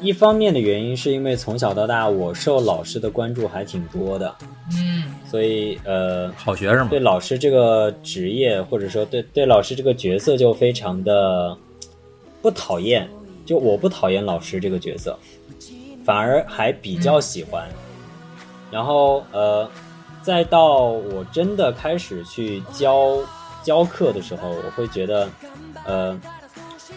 一方面的原因是因为从小到大我受老师的关注还挺多的，嗯，所以呃，好学生嘛，对老师这个职业或者说对对老师这个角色就非常的不讨厌，就我不讨厌老师这个角色，反而还比较喜欢。然后呃，再到我真的开始去教教课的时候，我会觉得呃。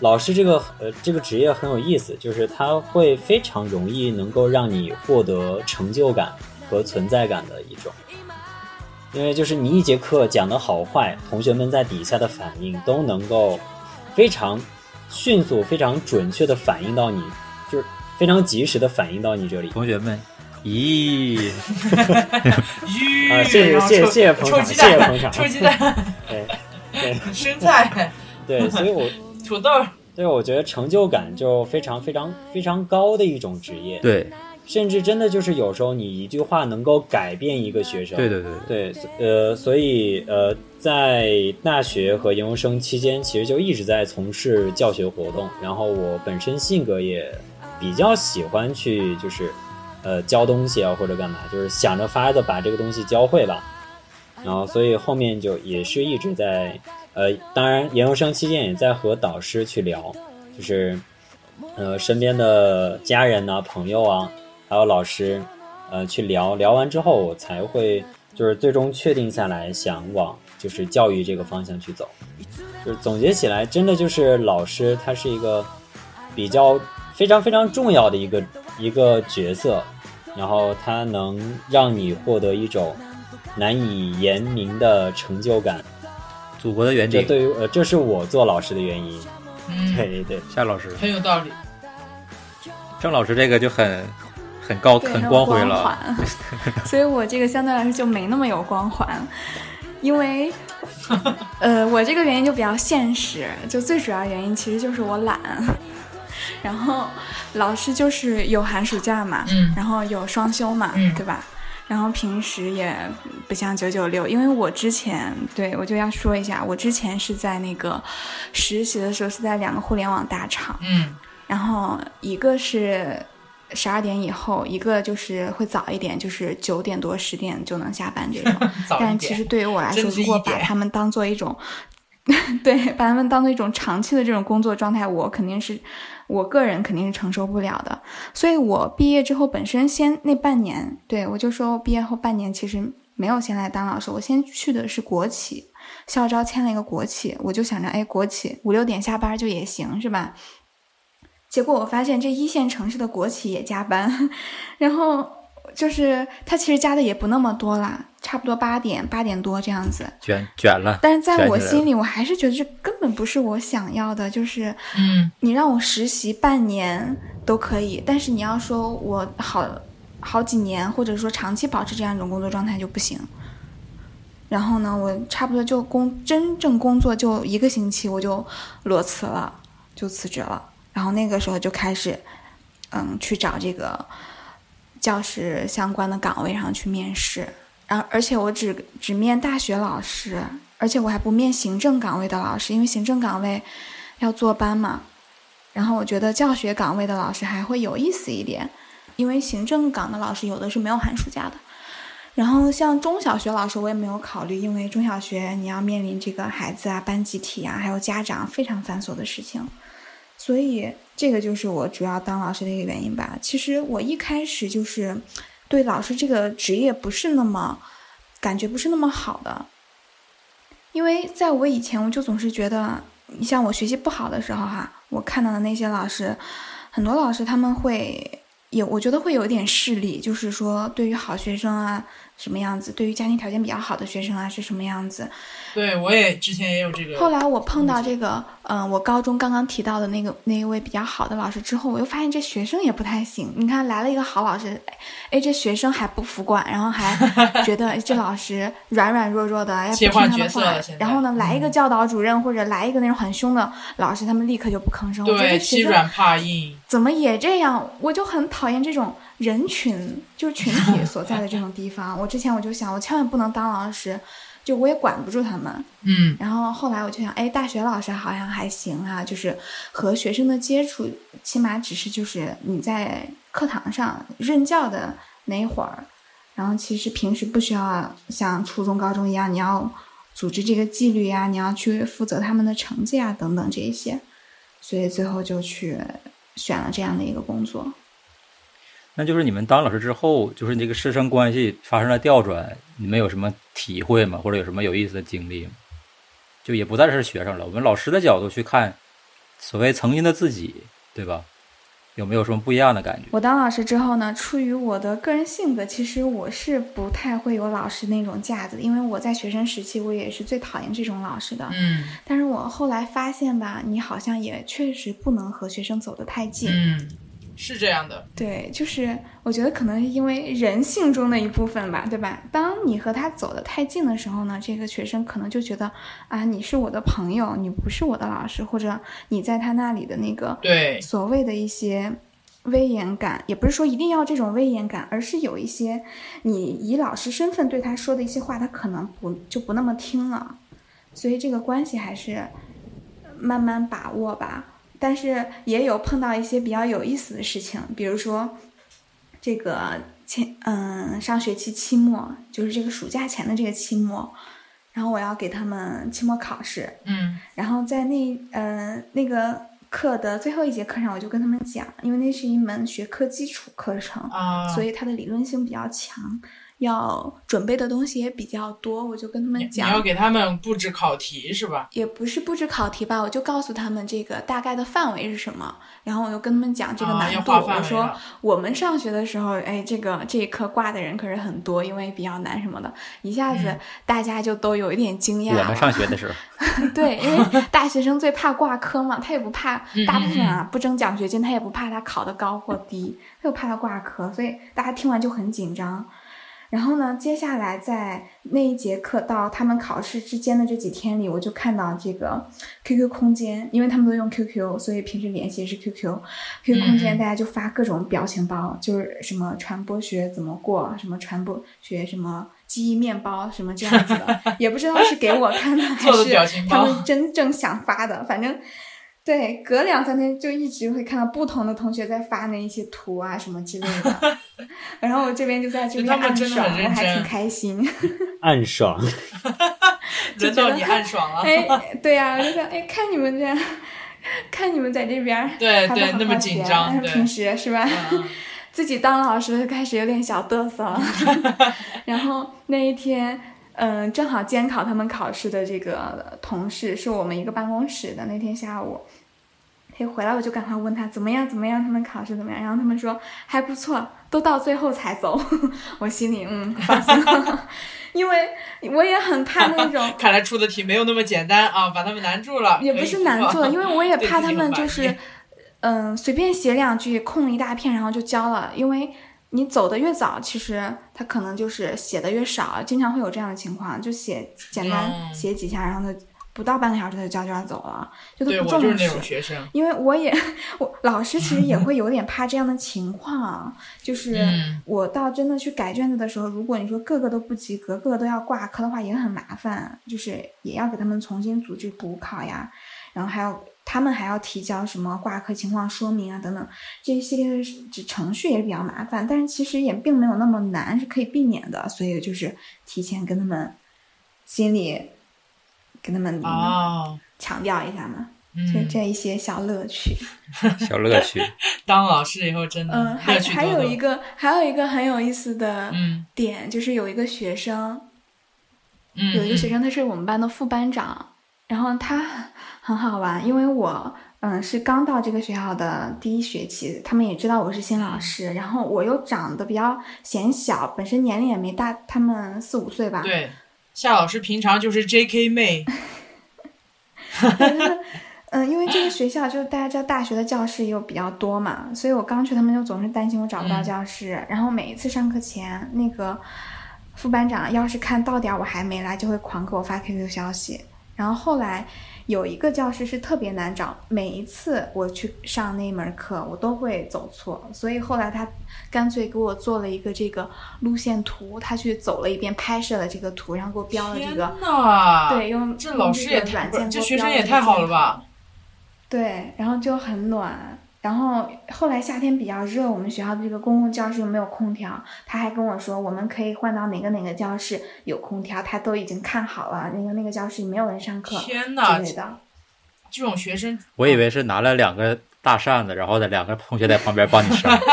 老师这个呃这个职业很有意思，就是他会非常容易能够让你获得成就感和存在感的一种，因为就是你一节课讲的好坏，同学们在底下的反应都能够非常迅速、非常准确的反映到你，就是非常及时的反映到你这里。同学们，咦，<laughs> 啊，谢谢谢谢谢谢捧场，谢谢捧场，臭鸡蛋，<laughs> 对对，生菜，<laughs> 对，所以我。土豆，对，我觉得成就感就非常非常非常高的一种职业。对，甚至真的就是有时候你一句话能够改变一个学生。对对对对，呃，所以呃，在大学和研究生期间，其实就一直在从事教学活动。然后我本身性格也比较喜欢去就是呃教东西啊或者干嘛，就是想着法子把这个东西教会吧。然后所以后面就也是一直在呃，当然研究生期间也在和导师去聊，就是呃身边的家人呐、朋友啊，还有老师，呃去聊聊完之后，我才会就是最终确定下来想往就是教育这个方向去走。就是总结起来，真的就是老师他是一个比较非常非常重要的一个一个角色，然后他能让你获得一种难以言明的成就感。祖国的远景，这对于呃，这是我做老师的原因。嗯，对对，夏老师、很有道理。郑老师这个就很很高、对，很光辉了。环，<laughs> 所以我这个相对来说就没那么有光环，因为，呃，我这个原因就比较现实，就最主要原因其实就是我懒，<laughs> 然后老师就是有寒暑假嘛，嗯。然后有双休嘛，嗯。对吧？然后平时也不像九九六，因为我之前对我就要说一下，我之前是在那个实习的时候是在两个互联网大厂，嗯。然后一个是十二点以后，一个就是会早一点，就是九点多十点就能下班这种。<laughs> 但其实对于我来说，如果把他们当做一种，<laughs> 对，把他们当做一种长期的这种工作状态，我肯定是我个人肯定是承受不了的。所以我毕业之后，本身先那半年，对我就说，我毕业后半年其实没有先来当老师，我先去的是国企，校招签了一个国企，我就想着，哎，国企五六点下班就也行，是吧？结果我发现这一线城市的国企也加班，然后就是他其实加的也不那么多啦，差不多八点八点多这样子。卷卷了，但是在我心里，我还是觉得这根本不是我想要的。就是嗯你让我实习半年都可以，但是你要说我好好几年，或者说长期保持这样一种工作状态就不行。然后呢，我差不多就工真正工作就一个星期，我就裸辞了，就辞职了。然后那个时候就开始，嗯，去找这个教师相关的岗位上去面试。然后，而且我只只面大学老师，而且我还不面行政岗位的老师，因为行政岗位要坐班嘛。然后我觉得教学岗位的老师还会有意思一点，因为行政岗的老师有的是没有寒暑假的。然后像中小学老师我也没有考虑，因为中小学你要面临这个孩子啊、班集体啊，还有家长非常繁琐的事情，所以这个就是我主要当老师的一个原因吧。其实我一开始就是对老师这个职业不是那么感觉不是那么好的，因为在我以前我就总是觉得，你像我学习不好的时候哈，我看到的那些老师，很多老师他们会有，我觉得会有一点势利，就是说对于好学生啊什么样子，对于家庭条件比较好的学生啊是什么样子。对我也之前也有这个。后来我碰到这个，嗯、我高中刚刚提到的那个那一位比较好的老师之后，我又发现这学生也不太行。你看来了一个好老师，哎，这学生还不服管，然后还 <laughs> 觉得哎这老师软软弱弱的，要不听切换角他的话然后呢，来一个嗯教导主任或者来一个那种很凶的老师，他们立刻就不吭声。我觉得对欺软怕硬，怎么也这样？我就很讨厌这种人群，就是群体所在的这种地方。我之前我就想，我千万不能当老师，就我也管不住他们。嗯然后后来我就想，哎，大学老师好像还行啊，就是和学生的接触，起码只是就是你在课堂上任教的那一会儿，然后其实平时不需要像初中、高中一样，你要组织这个纪律呀、你要去负责他们的成绩啊等等这一些，所以最后就去选了这样的一个工作。那就是你们当老师之后，就是你这个师生关系发生了调转，你们有什么体会吗？或者有什么有意思的经历吗？就也不再是学生了，我们老师的角度去看，所谓曾经的自己，对吧？有没有什么不一样的感觉？我当老师之后呢，出于我的个人性格，其实我是不太会有老师那种架子的，因为我在学生时期我也是最讨厌这种老师的。嗯但是我后来发现吧，你好像也确实不能和学生走得太近。嗯，是这样的。对，就是我觉得可能是因为人性中的一部分吧，对吧？当你和他走得太近的时候呢，这个学生可能就觉得啊，你是我的朋友，你不是我的老师，或者你在他那里的那个对所谓的一些威严感，也不是说一定要这种威严感，而是有一些你以老师身份对他说的一些话，他可能不就不那么听了，所以这个关系还是慢慢把握吧。但是也有碰到一些比较有意思的事情，比如说这个前嗯上学期期末，就是这个暑假前的这个期末，然后我要给他们期末考试，嗯。然后在那呃那个课的最后一节课上，我就跟他们讲，因为那是一门学科基础课程，啊，所以它的理论性比较强，要准备的东西也比较多，我就跟他们讲。你要给他们布置考题是吧？也不是布置考题吧，我就告诉他们这个大概的范围是什么，然后我就跟他们讲这个啊难度。我说我们上学的时候，哎，这个这一科挂的人可是很多，因为比较难什么的，一下子嗯大家就都有一点惊讶了。我们上学的时候，<laughs> 对，因为大学生最怕挂科嘛，他也不怕嗯，大部分啊不争奖学金，他也不怕他考得高或低，他就怕他挂科，所以大家听完就很紧张。然后呢，接下来在那一节课到他们考试之间的这几天里，我就看到这个 QQ 空间，因为他们都用 QQ，所以平时联系也是 QQ。QQ 空间嗯大家就发各种表情包，就是什么传播学怎么过，什么传播学什么记忆面包什么这样子的，<laughs> 也不知道是给我看的还是他们真正想发的，反正。对，隔两三天就一直会看到不同的同学在发那一些图啊什么之类的，<laughs> 然后我这边就在这边暗爽，我还挺开心。<laughs> 暗爽。<laughs> 轮到你暗爽了。哎，对呀、我就想，哎，看你们这样，看你们在这边儿对对那么紧张平时是吧？嗯自己当老师就开始有点小嘚瑟了。然后那一天，嗯、正好监考他们考试的这个同事是我们一个办公室的。那天下午，他一回来我就赶快问他怎么样怎么样，他们考试怎么样？然后他们说还不错，都到最后才走。<laughs> 我心里嗯放心了，<laughs> 因为我也很怕那种 <laughs> 看来出的题没有那么简单啊，把他们难住了。也不是难住了，因为我也怕他们就是，嗯，随便写两句空一大片，然后就交了。因为你走的越早，其实他可能就是写的越少，经常会有这样的情况，就写简单嗯写几下，然后他不到半个小时他就交卷走了，就对他不重视我就是那。种学生。因为我也，我老师其实也会有点怕这样的情况，就是嗯我到真的去改卷子的时候，如果你说个个都不及格，个个都要挂科的话，也很麻烦，就是也要给他们重新组织补考呀，然后还要他们还要提交什么挂科情况说明啊等等这一系列的程序也是比较麻烦，但是其实也并没有那么难，是可以避免的，所以就是提前跟他们心里跟他们哦，强调一下嘛。就嗯，这一些小乐趣，<laughs> 小乐趣。<laughs> 当老师以后真的嗯，还乐趣多多还有一个还有一个很有意思的嗯点，就是有一个学生，嗯，有一个学生他是我们班的副班长，然后他很好玩，因为我嗯是刚到这个学校的第一学期，他们也知道我是新老师，然后我又长得比较显小，本身年龄也没大他们四五岁吧，对，夏老师平常就是 J.K. 妹，<laughs> 嗯，因为这个学校就大家知道大学的教室又比较多嘛，所以我刚去，他们就总是担心我找不到嗯教室。然后每一次上课前，那个副班长要是看到点儿我还没来，就会狂给我发 QQ 消息。然后后来有一个教室是特别难找，每一次我去上那门课，我都会走错，所以后来他干脆给我做了一个这个路线图，他去走了一遍，拍摄了这个图，然后给我标了这天个。呐，对，用这老师也太这学生也太好了吧？对，然后就很暖。然后后来夏天比较热，我们学校的这个公共教室又没有空调，他还跟我说我们可以换到哪个哪个教室有空调，他都已经看好了，那个那个教室没有人上课天呐之类的。这种学生，我以为是拿了两个大扇子，然后在两个同学在旁边帮你扇。<laughs>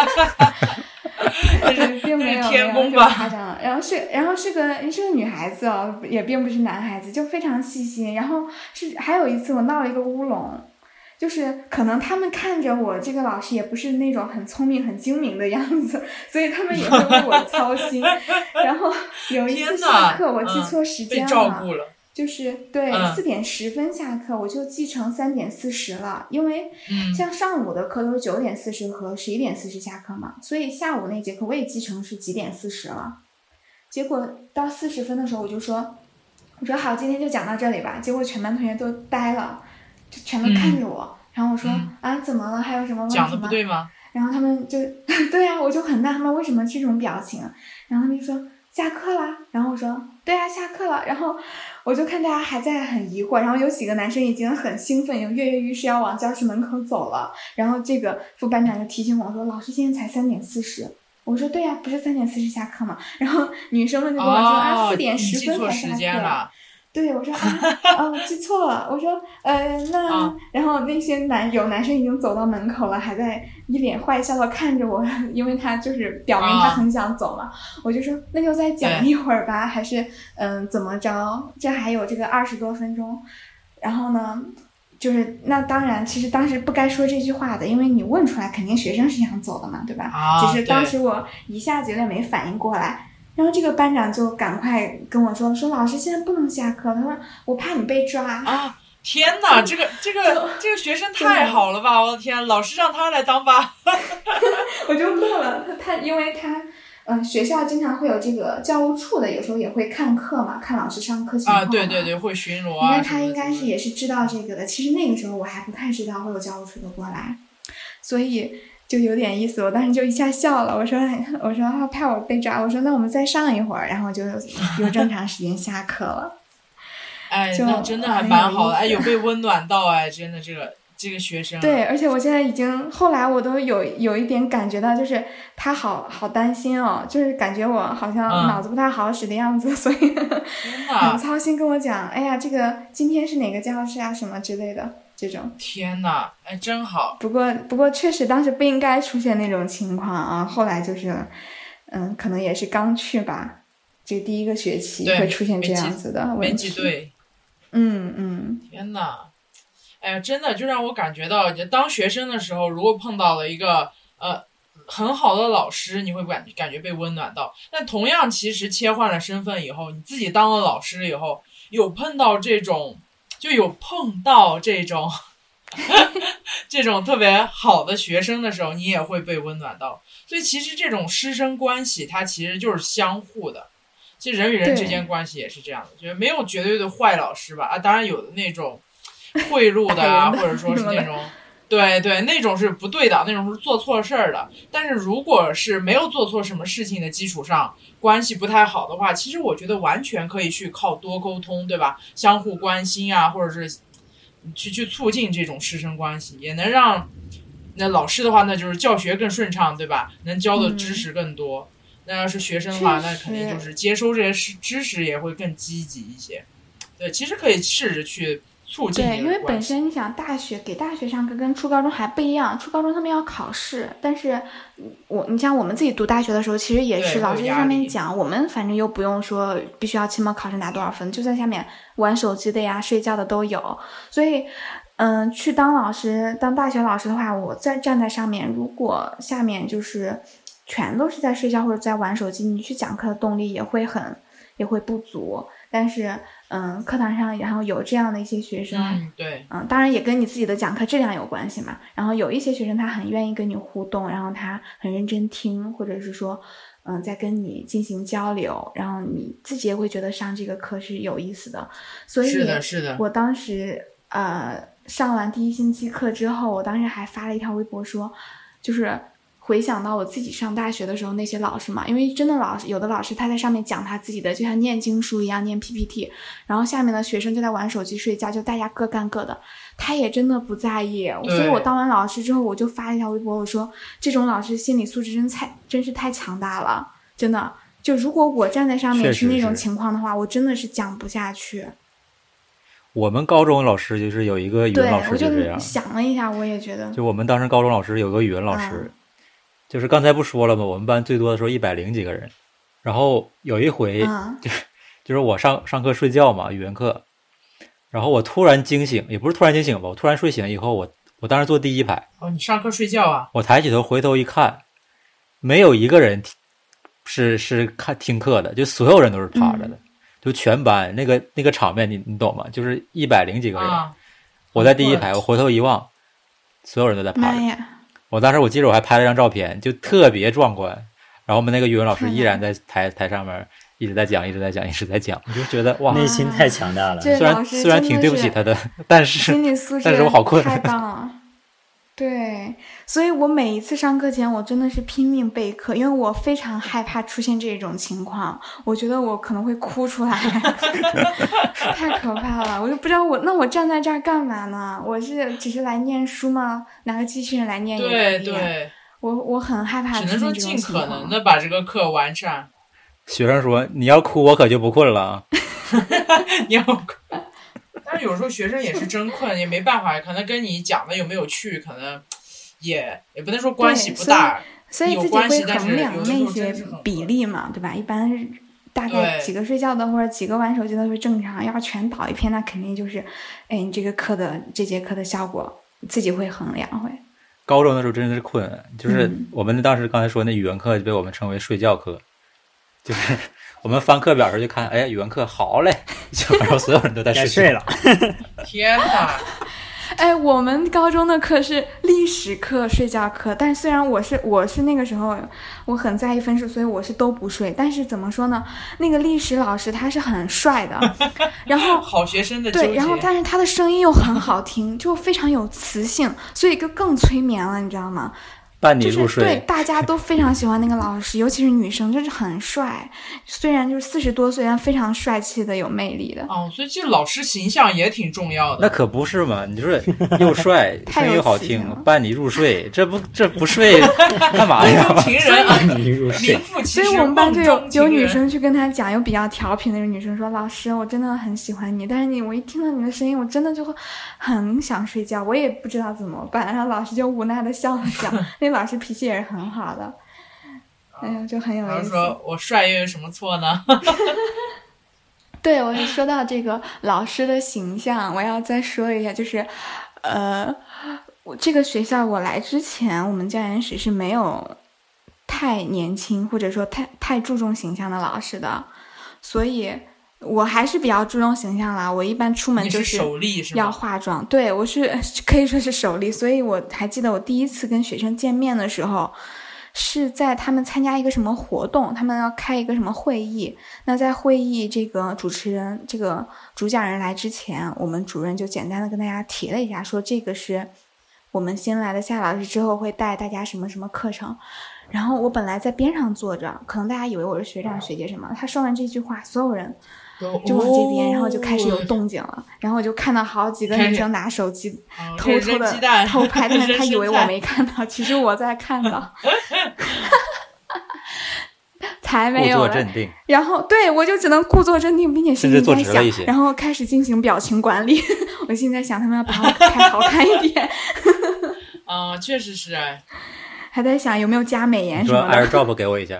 <laughs> 就是并没有天没有那宫吧么夸张，然后是然后是个是个女孩子哦，也并不是男孩子，就非常细心。然后是还有一次我闹了一个乌龙，就是可能他们看着我这个老师也不是那种很聪明很精明的样子，所以他们也会为我操心。然后有一次下课我记嗯错时间了，照顾了，就是对嗯四点十分下课，我就记成三点四十了，因为嗯，像上午的课都是九点四十和十一点四十下课嘛，所以下午那节课我也记成是几点四十了。结果到四十分的时候，我就说，我说好，今天就讲到这里吧。结果全班同学都呆了，就全都看着我。然后我说、嗯啊，怎么了？还有什么问题讲的不吗？对吗？然后他们就 <laughs> 对啊，我就很纳闷为什么这种表情。然后他们就说下课啦。然后我说对啊，下课了。然后我就看大家还在很疑惑，然后有几个男生已经很兴奋，已经跃跃欲试要往教室门口走了。然后这个副班长就提醒我说：“老师，现在才三点四十。”我说：“对呀、不是三点四十下课嘛。”然后女生们就跟我说：“啊，哦，四点十分才时下课。”对，我说啊，哦，记错了。我说，呃，那、啊然后那些男有男生已经走到门口了，还在一脸坏笑的看着我，因为他就是表明他啊很想走嘛。我就说，那就再讲一会儿吧，还是嗯、怎么着？这还有这个二十多分钟。然后呢，就是那当然，其实当时不该说这句话的，因为你问出来，肯定学生是想走的嘛，对吧？啊只是当时我一下子有点没反应过来。然后这个班长就赶快跟我说说老师现在不能下课，他说我怕你被抓。啊！天哪，这个这个这个学生太好了吧！我的天，老师让他来当吧。<laughs> 我就乐了，他他因为他嗯、学校经常会有这个教务处的，有时候也会看课嘛，看老师上课情况啊，对对对，会巡逻应啊。该他应该是也是知道这个的。其实那个时候我还不太知道会有教务处的过来，所以就有点意思。我当时就一下笑了，我说我说他怕我被抓，我说那我们再上一会儿，然后就有正常时间下课了。<laughs> 哎，就那真的还蛮好的，哎，有被温暖到哎，真的这个这个学生啊。对，而且我现在已经后来我都有有一点感觉到，就是他好好担心哦，就是感觉我好像嗯脑子不太好使的样子，<laughs> 所以很，操心跟我讲，哎呀，这个今天是哪个教室啊，什么之类的这种。天哪，哎，真好。不过不过确实当时不应该出现那种情况啊，后来就是，嗯，可能也是刚去吧，就第一个学期会出现这样子的问题。记对，嗯嗯，天呐，哎呀，真的就让我感觉到，你当学生的时候，如果碰到了一个呃很好的老师，你会感感觉被温暖到。但同样，其实切换了身份以后，你自己当了老师以后，有碰到这种，就有碰到这种 <laughs> 这种特别好的学生的时候，你也会被温暖到。所以，其实这种师生关系，它其实就是相互的。其实人与人之间关系也是这样的，就是没有绝对的坏老师吧？啊，当然有的那种贿赂的啊，<laughs> 或者说是那种，对对，那种是不对的，那种是做错事儿的。但是如果是没有做错什么事情的基础上，关系不太好的话，其实我觉得完全可以去靠多沟通，对吧？相互关心啊，或者是去去促进这种师生关系，也能让那老师的话，那就是教学更顺畅，对吧？能教的知识更多。那要是学生的话，那肯定就是接收这些知知识也会更积极一些。对，其实可以试着去促进对，因为本。身你想大学给大学上课跟初高中还不一样，初高中他们要考试，但是我你像我们自己读大学的时候，其实也是老师在上面讲，我们反正又不用说必须要期末考试拿多少分，就在下面玩手机的呀、睡觉的都有，所以。嗯，去当老师，当大学老师的话，我在站在上面，如果下面就是全都是在睡觉或者在玩手机，你去讲课的动力也会很也会不足。但是，嗯，课堂上然后有这样的一些学生，嗯，对，嗯，当然也跟你自己的讲课质量有关系嘛。然后有一些学生他很愿意跟你互动，然后他很认真听，或者是说，嗯，在跟你进行交流，然后你自己也会觉得上这个课是有意思的。所以，是的，是的，我当时呃上完第一星期课之后，我当时还发了一条微博说，就是回想到我自己上大学的时候那些老师嘛，因为真的老师有的老师他在上面讲他自己的，就像念经书一样念 PPT，然后下面的学生就在玩手机睡觉，就大家各干各的，他也真的不在意。所以我当完老师之后，我就发了一条微博，我说这种老师心理素质真太真是太强大了，真的。就如果我站在上面是那种情况的话，我真的是讲不下去。我们高中老师就是有一个语对文老，师我就就这样，想了一下，我也觉得，就我们当时高中老师有个语文老师，嗯就是刚才不说了吗？我们班最多的时候一百零几个人，然后有一回、嗯 <laughs> 就是我上上课睡觉嘛，语文课，然后我突然惊醒，也不是突然惊醒吧，我突然睡醒以后，我我当时坐第一排，哦，你上课睡觉啊？我抬起头回头一看，没有一个人是是看听课的，就所有人都是趴着的，嗯就全班那个那个场面你你懂吗？就是一百零几个人，啊，我在第一排，我我回头一望，所有人都在趴着。我当时我记得我还拍了张照片，就特别壮观。然后我们那个语文老师依然在台台上面一直在讲，一直在讲，一直在讲，我就觉得哇，内心太强大了。虽然虽然挺对不起他的，但是心理素质但是我好困太 <laughs> 棒了。对，所以我每一次上课前，我真的是拼命备课，因为我非常害怕出现这种情况，我觉得我可能会哭出来 <laughs> <laughs> 太可怕了，我就不知道我那我站在这儿干嘛呢？我是只是来念书吗？拿个机器人来念也可以。对对，我我很害怕只能说出现这种尽可情况。能的把这个课完善。学生说：“你要哭，我可就不困了啊。<laughs> 你要，但是有时候学生也是真困，也没办法，可能跟你讲的有没有趣，可能也也不能说关系不大。有所以自己会关系但是衡量那些比例嘛，对吧？一般是大概几个睡觉的或者几个玩手机的会正常，要是全倒一片，那肯定就是，哎，你这个课的这节课的效果自己会衡量会。”高中的时候真的是困，就是嗯我们当时刚才说那语文课就被我们称为睡觉课，就是我们翻课表的时候就看，哎，语文课好嘞，<laughs> 就然后所有人都在 <laughs> 睡了。<laughs> 天哪！哎，我们高中的课是历史课、睡觉课，但虽然我是我是那个时候我很在意分数，所以我是都不睡。但是怎么说呢？那个历史老师他是很帅的，然后好学生的对，然后但是他的声音又很好听，就非常有磁性，所以就更催眠了，你知道吗？伴你入就是对。大家都非常喜欢那个老师，尤其是女生，就是很帅。虽然就是四十多岁，但非常帅气的、有魅力的。哦，所以这老师形象也挺重要的。那可不是嘛！你说又帅，<laughs> 太有声音又好听了，伴你入睡，这不这不睡 <laughs> 干嘛呀？<laughs> 情人啊，你入睡。所以我们班就有有女生去跟他讲，有比较调皮的那个女生说：“老师，我真的很喜欢你，但是你我一听到你的声音，我真的就会很想睡觉，我也不知道怎么办。”然后老师就无奈的笑了笑。那老师脾气也是很好的，哎呀，就很有意思。我帅又有什么错呢？<laughs> 对，我说到这个老师的形象，我要再说一下，就是，呃，我这个学校我来之前，我们教研室是没有太年轻或者说太太注重形象的老师的，所以我还是比较注重形象啦。我一般出门就是要？化妆，对我是 <laughs> 可以说是首例，所以我还记得我第一次跟学生见面的时候，是在他们参加一个什么活动，他们要开一个什么会议。那在会议这个主持人这个主讲人来之前，我们主任就简单的跟大家提了一下，说这个是我们新来的夏老师之后会带大家什么什么课程。然后我本来在边上坐着，可能大家以为我是学长学姐什么。他说完这句话，所有人就往这边，然后就开始有哦动静了，然后我就看到好几个女生拿手机偷偷的偷拍，但是他以为我没看到，其实我在看到，<laughs> 才没有了。作镇定，然后对我就只能故作镇定，并且心里甚至坐在直了一些想，然后开始进行表情管理。<laughs> 我现在想他们要把我拍好看一点，<laughs> 啊，确实是哎，还在想有没有加美颜说什么的。AirDrop 给我一下，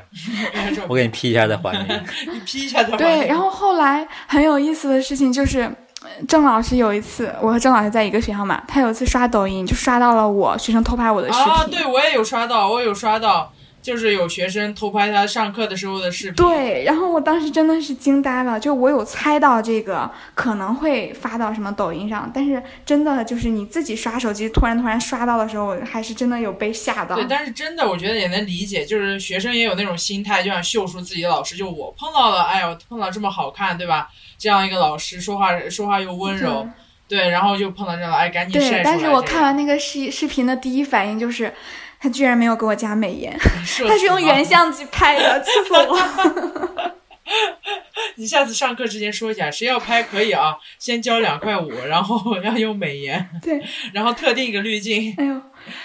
我给你 P 一下再还你。<laughs> 你 P 一下再还对，然后后来很有意思的事情就是，呃郑老师有一次，我和郑老师在一个学校嘛，他有一次刷抖音就刷到了我学生偷拍我的视频。啊，对我也有刷到，我有刷到，就是有学生偷拍他上课的时候的视频。对，然后我当时真的是惊呆了，就我有猜到这个可能会发到什么抖音上，但是真的就是你自己刷手机突然突然刷到的时候，还是真的有被吓到。对，但是真的，我觉得也能理解，就是学生也有那种心态，就想秀出自己的老师。就我碰到了，哎呦，碰到这么好看，对吧？这样一个老师，说话说话又温柔，对，然后就碰到这样了，哎，赶紧晒出对，但是我看，完那个视视频的第一反应就是，他居然没有给我加美颜，<laughs> 他他是用原。相机拍的，气死我了。<laughs> 你下次上课之前说一下，谁要拍可以啊，先交两块五，然后要用美颜，对，<laughs> 然后特定一个滤镜。哎呦，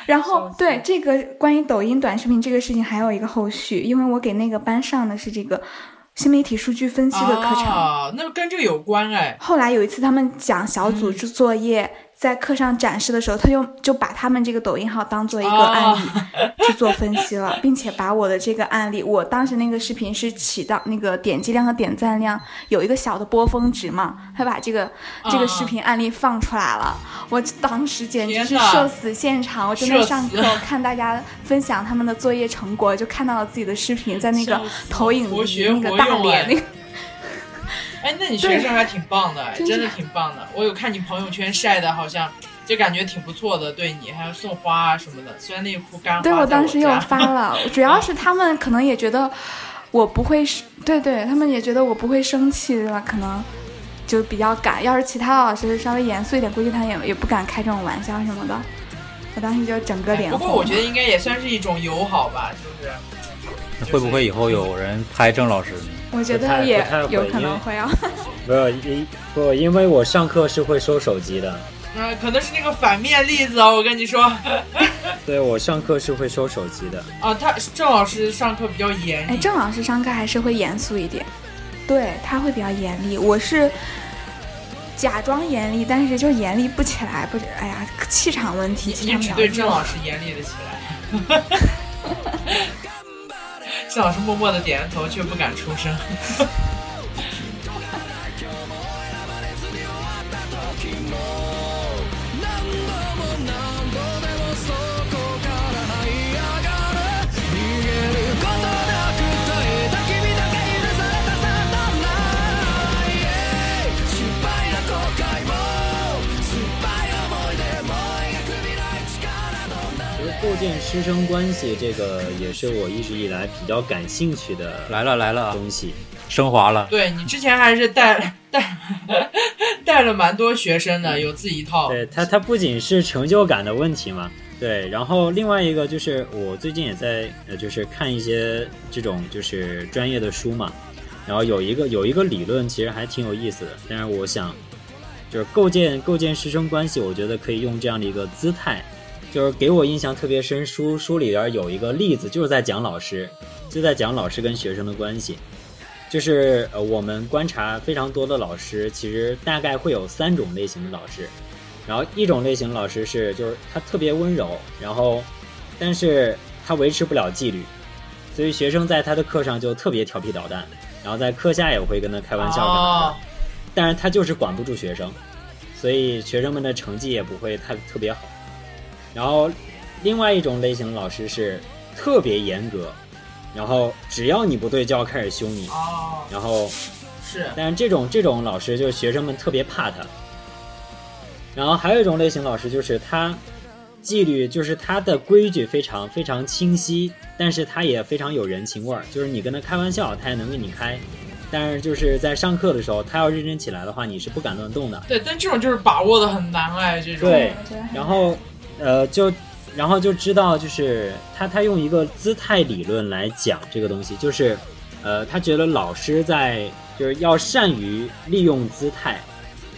然后对这个关于抖音短视频这个事情还有一个后续，因为我给那个班上的是这个新媒体数据分析的课程。啊，那跟这个有关哎。后来有一次他们讲小组作业，在课上展示的时候，他就就把他们这个抖音号当做一个案例 <laughs> 去做分析了，并且把我的这个案例，我当时那个视频是起到那个点击量和点赞量有一个小的波峰值嘛，他把这个这个视频案例放出来了，我当时简直是社死现场，我正在上课我看大家分享他们的作业成果，就看到了自己的视频在那个投影仪那个大脸那个。哎，那你学生还挺棒的，哎，真的挺棒的。我有看你朋友圈晒的，好像就感觉挺不错的，对你还有送花啊什么的。虽然那棵干花对，我当时又发了，<laughs> 主要是他们可能也觉得我不会是，对对，他们也觉得我不会生气，对吧？可能就比较敢。要是其他老师稍微严肃一点，估计他也也不敢开这种玩笑什么的。我当时就整个脸红。不过我觉得应该也算是一种友好吧，就是那会不会以后有人拍郑老师呢？我觉得也有可能会啊。<laughs> 没有因不，因为我上课是会收手机的，嗯、可能是那个反面例子哦。我跟你说，<laughs> 对我上课是会收手机的。啊，他郑老师上课比较严哎，郑老师上课还是会严肃一点，对他会比较严厉。我是假装严厉，但是就严厉不起来，不是？哎呀，气场问题，气你场对郑老师严厉了起来。<laughs> 郑老师默默的点着头，却不敢出声。构建师生关系这个也是我一直以来比较感兴趣的来了来了啊，东西。升华了。对你之前还是带 <laughs> 带 <laughs> 带了蛮多学生的，有自己一套。对他，他不仅是成就感的问题嘛，对，然后另外一个就是我最近也在呃，就是看一些这种就是专业的书嘛，然后有一个有一个理论其实还挺有意思的，但是我想就是构建构建师生关系，我觉得可以用这样的一个姿态，就是给我印象特别深。书书里边有一个例子，就是在讲老师，就在讲老师跟学生的关系。就是呃，我们观察非常多的老师，其实大概会有三种类型的老师。然后一种类型的老师是，就是他特别温柔，然后但是他维持不了纪律，所以学生在他的课上就特别调皮捣蛋，然后在课下也会跟他开玩笑什么的。但是他就是管不住学生，所以学生们的成绩也不会太特别好。然后，另外一种类型的老师是特别严格，然后只要你不对就要开始凶你，哦，然后是但是这种这种老师就是学生们特别怕他。然后还有一种类型老师就是他纪律，就是他的规矩非常非常清晰，但是他也非常有人情味儿，就是你跟他开玩笑，他也能跟你开。但是就是在上课的时候，他要认真起来的话，你是不敢乱动的。对，但这种就是把握的很难哎，这种。对然后，呃，就然后就知道，就是他他用一个姿态理论来讲这个东西，就是，呃，他觉得老师在就是要善于利用姿态。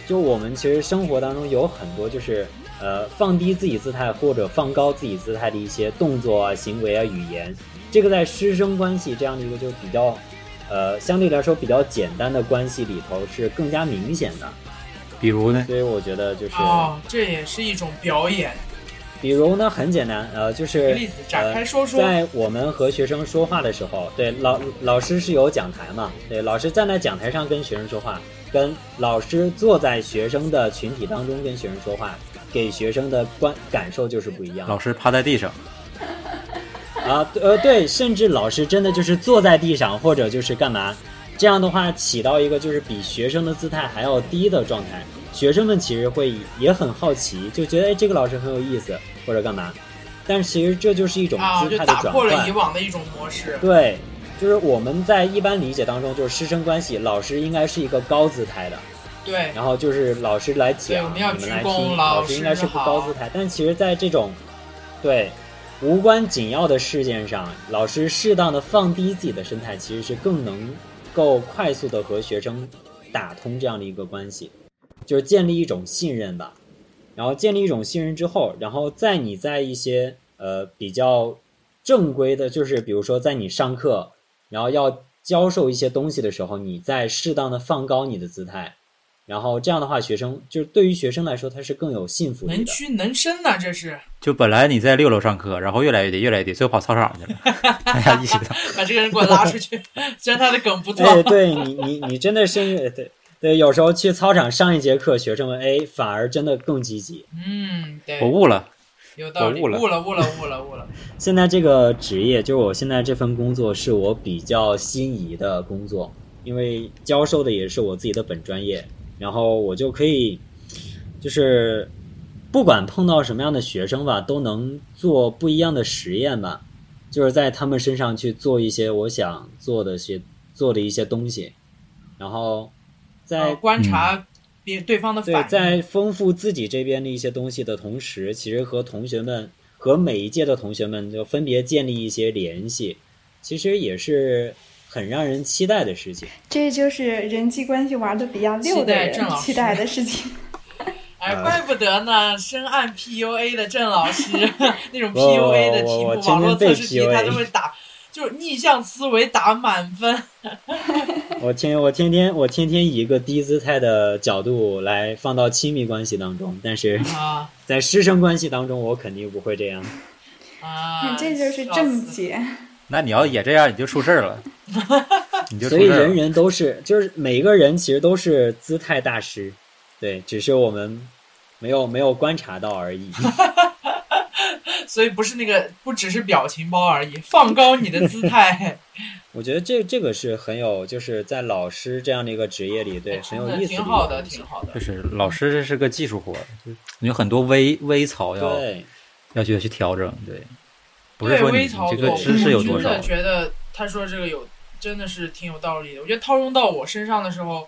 就我们其实生活当中有很多就是呃放低自己姿态或者放高自己姿态的一些动作啊、行为啊、语言，这个在师生关系这样的一个就比较呃相对来说比较简单的关系里头是更加明显的。比如呢？所以我觉得就是。哦，这也是一种表演。比如呢，很简单，呃，就是例子展开说说呃。在我们和学生说话的时候，对老老师是有讲台嘛？对，老师站在讲台上跟学生说话，跟老师坐在学生的群体当中跟学生说话，给学生的观感受就是不一样。老师趴在地上，啊，呃，对，甚至老师真的就是坐在地上，或者就是干嘛，这样的话起到一个就是比学生的姿态还要低的状态，学生们其实会也很好奇，就觉得哎这个老师很有意思或者干嘛，但其实这就是一种啊，姿态的转换。打破了以往的一种模式。对，就是我们在一般理解当中，就是师生关系，老师应该是一个高姿态的，对，然后就是老师来讲，我们来鞠躬听，老老师应该是高姿态。但其实，在这种对无关紧要的事件上，老师适当的放低自己的身态，其实是更能够快速的和学生打通这样的一个关系，就是建立一种信任吧。然后建立一种信任之后，然后在你在一些呃比较正规的，就是比如说在你上课，然后要教授一些东西的时候，你再适当的放高你的姿态，然后这样的话，学生就是对于学生来说，他是更有信服力的。能屈能伸呐，这是就本来你在六楼上课，然后越来越低，越来越低，最后跑操场去了。<laughs> 大家一起的，把这个人给我拉出去。<laughs> 虽然他的梗不错，哎，对你你你真的是对对，有时候去操场上一节课，学生们哎反而真的更积极。嗯，对我，悟了。有道理，我悟了悟了，悟了，悟了，悟了。<laughs> 现在这个职业，就是我现在这份工作，是我比较心仪的工作，因为教授的也是我自己的本专业，然后我就可以，就是不管碰到什么样的学生吧，都能做不一样的实验吧，就是在他们身上去做一些我想做的些做的一些东西，然后在呃观察别对方的对，反应。在丰富自己这边的一些东西的同时，其实和同学们和每一届的同学们就分别建立一些联系，其实也是很让人期待的事情。这就是人际关系玩的比较溜的人郑老师期待的事情。<laughs> 哎，啊怪不得呢，深谙 PUA 的郑老师 <laughs> 那种 PUA 的题目，网络测试题他都会打，就是逆向思维打满分。<laughs> 我天，我天天我天天以一个低姿态的角度来放到亲密关系当中，但是啊 <laughs> 在师生关系当中，我肯定不会这样。啊，这就是正解。那你要也这样，你就出事儿了，<laughs> 你就所以。人人都是，就是每一个人其实都是姿态大师，对，只是我们没有没有观察到而已。<laughs> 所以不是那个，不只是表情包而已，放高你的姿态，<laughs> 我觉得这这个是很有，就是在老师这样的一个职业里，对，很有意思哎挺好的，挺好的。就。是老师这是个技术活有很多微微槽要，要去去调整，对，不是对说这个知识有多少。真的，觉得他说这个有真的是挺有道理的。我觉得套用到我身上的时候，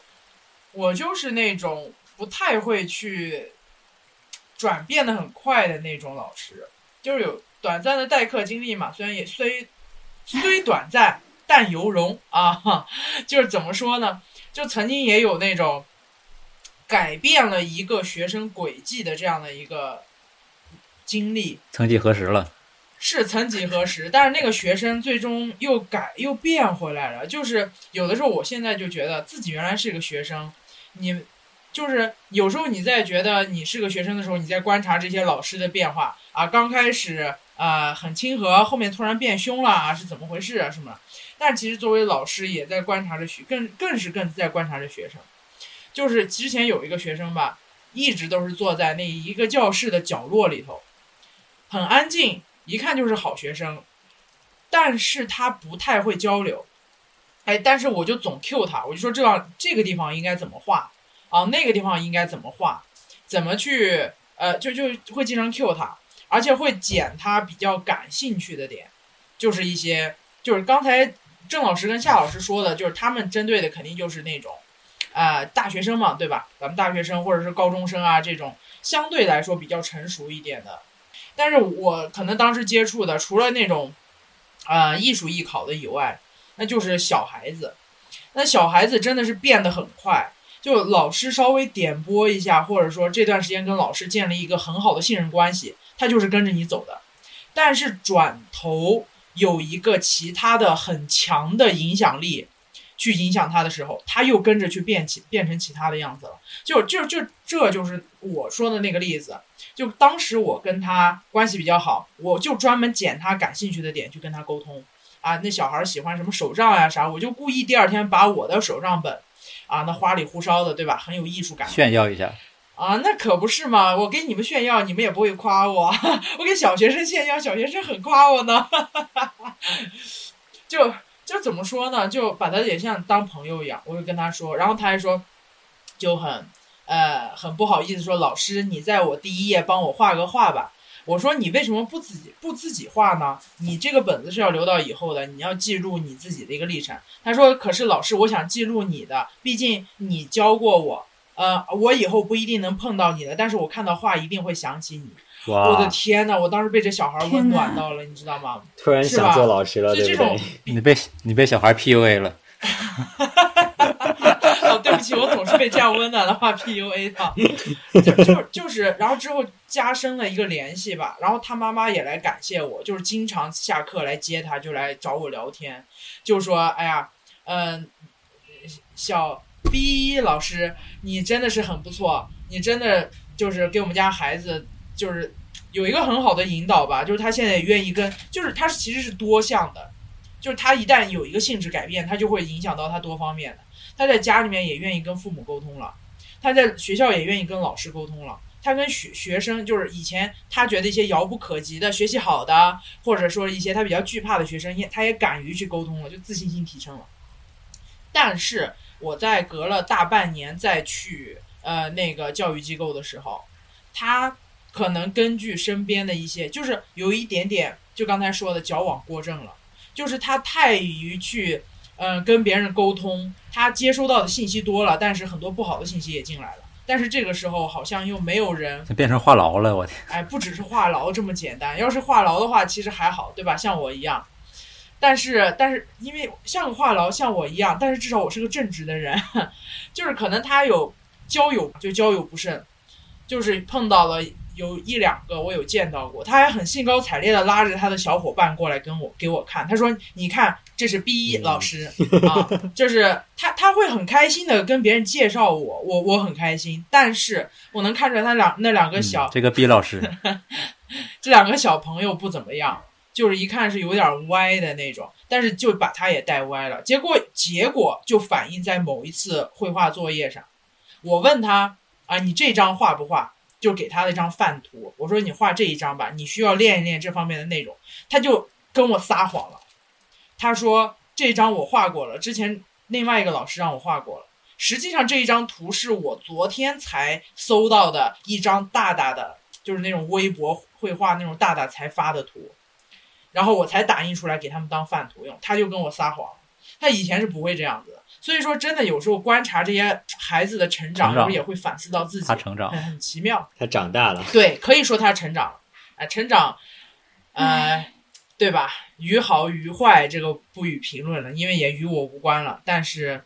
我就是那种不太会去转变的很快的那种老师，就是有短暂的代课经历嘛，虽然也虽虽短暂，但犹荣啊，哈 <laughs> 就是怎么说呢？就曾经也有那种改变了一个学生轨迹的这样的一个经历，曾几何时了，是曾几何时，<laughs> 但是那个学生最终又改又变回来了。就是有的时候，我现在就觉得自己原来是一个学生，你就是有时候你在觉得你是个学生的时候，你在观察这些老师的变化啊，刚开始啊、很亲和，后面突然变凶了啊，是怎么回事啊什么？但其实作为老师也在观察着学，更更是更在观察着学生。就是之前有一个学生吧，一直都是坐在那一个教室的角落里头，很安静，一看就是好学生，但是他不太会交流。哎，但是我就总 Q 他，我就说这样这个地方应该怎么画啊，那个地方应该怎么画，怎么去呃，就就会经常 Q 他，而且会剪他比较感兴趣的点，就是一些就是刚才郑老师跟夏老师说的，就是他们针对的肯定就是那种，呃，大学生嘛，对吧？咱们大学生或者是高中生啊这种相对来说比较成熟一点的，但是我可能当时接触的除了那种，呃，艺术艺考的以外，那就是小孩子。那小孩子真的是变得很快，就老师稍微点拨一下，或者说这段时间跟老师建立一个很好的信任关系，他就是跟着你走的。但是转头有一个其他的很强的影响力去影响他的时候，他又跟着去变起变成其他的样子了。就就就这就是我说的那个例子。就当时我跟他关系比较好，我就专门捡他感兴趣的点去跟他沟通。啊，那小孩喜欢什么手账呀、啥，我就故意第二天把我的手账本，啊，那花里胡哨的，对吧？很有艺术感。炫耀一下，啊，那可不是嘛！我给你们炫耀，你们也不会夸我；<laughs> 我给小学生炫耀，小学生很夸我呢。<laughs> 就就怎么说呢？就把他也像当朋友一样，我就跟他说，然后他还说，就很呃很不好意思说，老师，你在我第一页帮我画个画吧。我说你为什么不自己不自己画呢？你这个本子是要留到以后的，你要记录你自己的一个历程。他说，可是老师，我想记录你的，毕竟你教过我。呃，我以后不一定能碰到你的，但是我看到画一定会想起你。我的，天呐，我当时被这小孩温暖到了，你知道吗？突然想做老师了，就这种对不对？，你被你被小孩 PUA 了，<laughs> 哦，对不起，我总是被这样温暖的话 PUA 到，<laughs> 就就就是，然后之后加深了一个联系吧，然后他妈妈也来感谢我，就是经常下课来接他，就来找我聊天，就说，哎呀，嗯、小 B 老师，你真的是很不错，你真的就是给我们家孩子就是有一个很好的引导吧，就是他现在也愿意跟，就是他其实是多项的，就是他一旦有一个性质改变，他就会影响到他多方面的。他在家里面也愿意跟父母沟通了，他在学校也愿意跟老师沟通了。他跟学学生，就是以前他觉得一些遥不可及的、学习好的，或者说一些他比较惧怕的学生，也他也敢于去沟通了，就自信心提升了。但是我在隔了大半年再去呃那个教育机构的时候，他可能根据身边的一些，就是有一点点，就刚才说的矫枉过正了，就是他太于去嗯、呃跟别人沟通，他接收到的信息多了，但是很多不好的信息也进来了。但是这个时候好像又没有人，变成话痨了，我天！哎，不只是话痨这么简单。要是话痨的话，其实还好，对吧？像我一样。但是，但是，因为像个话痨，像我一样，但是至少我是个正直的人，<laughs> 就是可能他有交友就交友不慎，就是碰到了有一两个我有见到过，他还很兴高采烈的拉着他的小伙伴过来跟我给我看，他说：“你看，这是 B 一老师、啊，<laughs> 就是他他会很开心的跟别人介绍我，我我很开心，但是我能看出来他两那两个小、嗯这个 B 老师，<laughs> 这两个小朋友不怎么样，就是一看是有点歪的那种，但是就把他也带歪了。结果结果就反映在某一次绘画作业上，我问他啊，你这张画不画？就给他了一张范图，我说你画这一张吧，你需要练一练这方面的内容。他就跟我撒谎了，他说这张我画过了，之前另外一个老师让我画过了。实际上这一张图是我昨天才搜到的一张大大的，就是那种微博绘画那种大大才发的图，然后我才打印出来给他们当范图用。他就跟我撒谎，他以前是不会这样子。所以说，真的有时候观察这些孩子的成长，成长有时候也会反思到自己，他成长很很奇妙。他长大了，对，可以说他成长了，哎、成长，呃，对吧？于好于坏，这个不予评论了，因为也与我无关了。但是，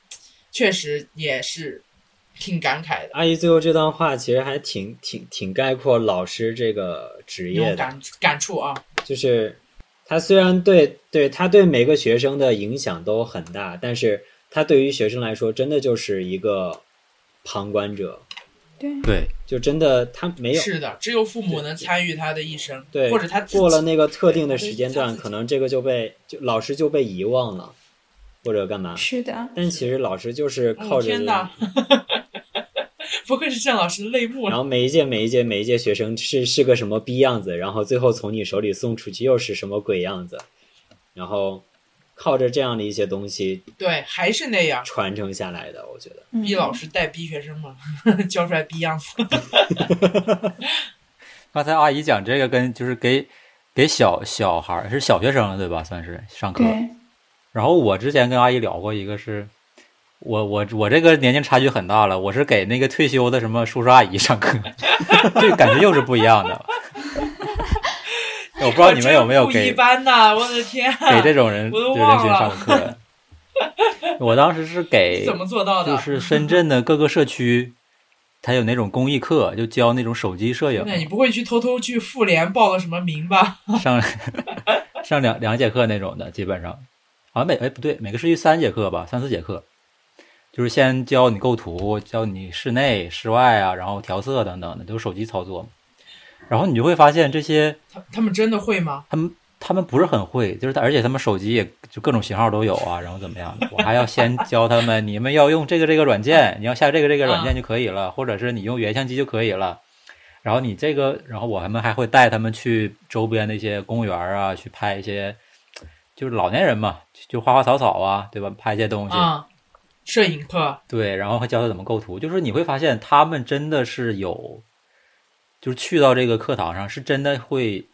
确实也是挺感慨的，阿姨最后这段话其实还挺挺挺概括老师这个职业的，有感感触啊。就是他虽然对对他对每个学生的影响都很大，但是他对于学生来说，真的就是一个旁观者，对，对，就真的他没有是的，只有父母能参与他的一生，对，或者他过了那个特定的时间段，他自己可能这个就被就老师就被遗忘了，或者干嘛。是的，但其实老师就是靠哦着，天 <laughs> 哪不愧是郑老师泪目。然后每一届每一届每一届学生是是个什么逼样子，然后最后从你手里送出去又是什么鬼样子，然后靠着这样的一些东西对，还是那样。传承下来的，我觉得。嗯逼老师带逼学生嘛，<laughs> 教出来逼样子。<laughs> 刚才阿姨讲这个跟就是给给小小孩儿是小学生对吧？算是上课。然后我之前跟阿姨聊过一个是，我我我这个年龄差距很大了，我是给那个退休的什么叔叔阿姨上课，<laughs> 这感觉又是不一样的。我不知道你们有没有给一给般呐！我的天，给这种人我都就人群忘了上课。我当时是给 <laughs> 怎么做到的？就是深圳的各个社区，他有那种公益课，就教那种手机摄影，那你不会去偷偷去妇联报个什么名吧？<laughs> 上上两两节课那种的，基本上好像每哎不对，每个社区三节课吧，三四节课，就是先教你构图，教你室内、室外啊，然后调色等等的，都是手机操作。然后你就会发现这些他他们真的会吗？他们他们不是很会，就是他而且他们手机也就各种型号都有啊，然后怎么样的，我还要先教他们，你们要用这个这个软件，你要下这个这个软件就可以了，或者是你用原相机就可以了。然后你这个，然后我他们还会带他们去周边的一些公园啊，去拍一些，就是老年人嘛，就花花草草啊，对吧？拍一些东西，啊、摄影课对，然后还教他怎么构图。就是你会发现，他们真的是有，就是去到这个课堂上，是真的会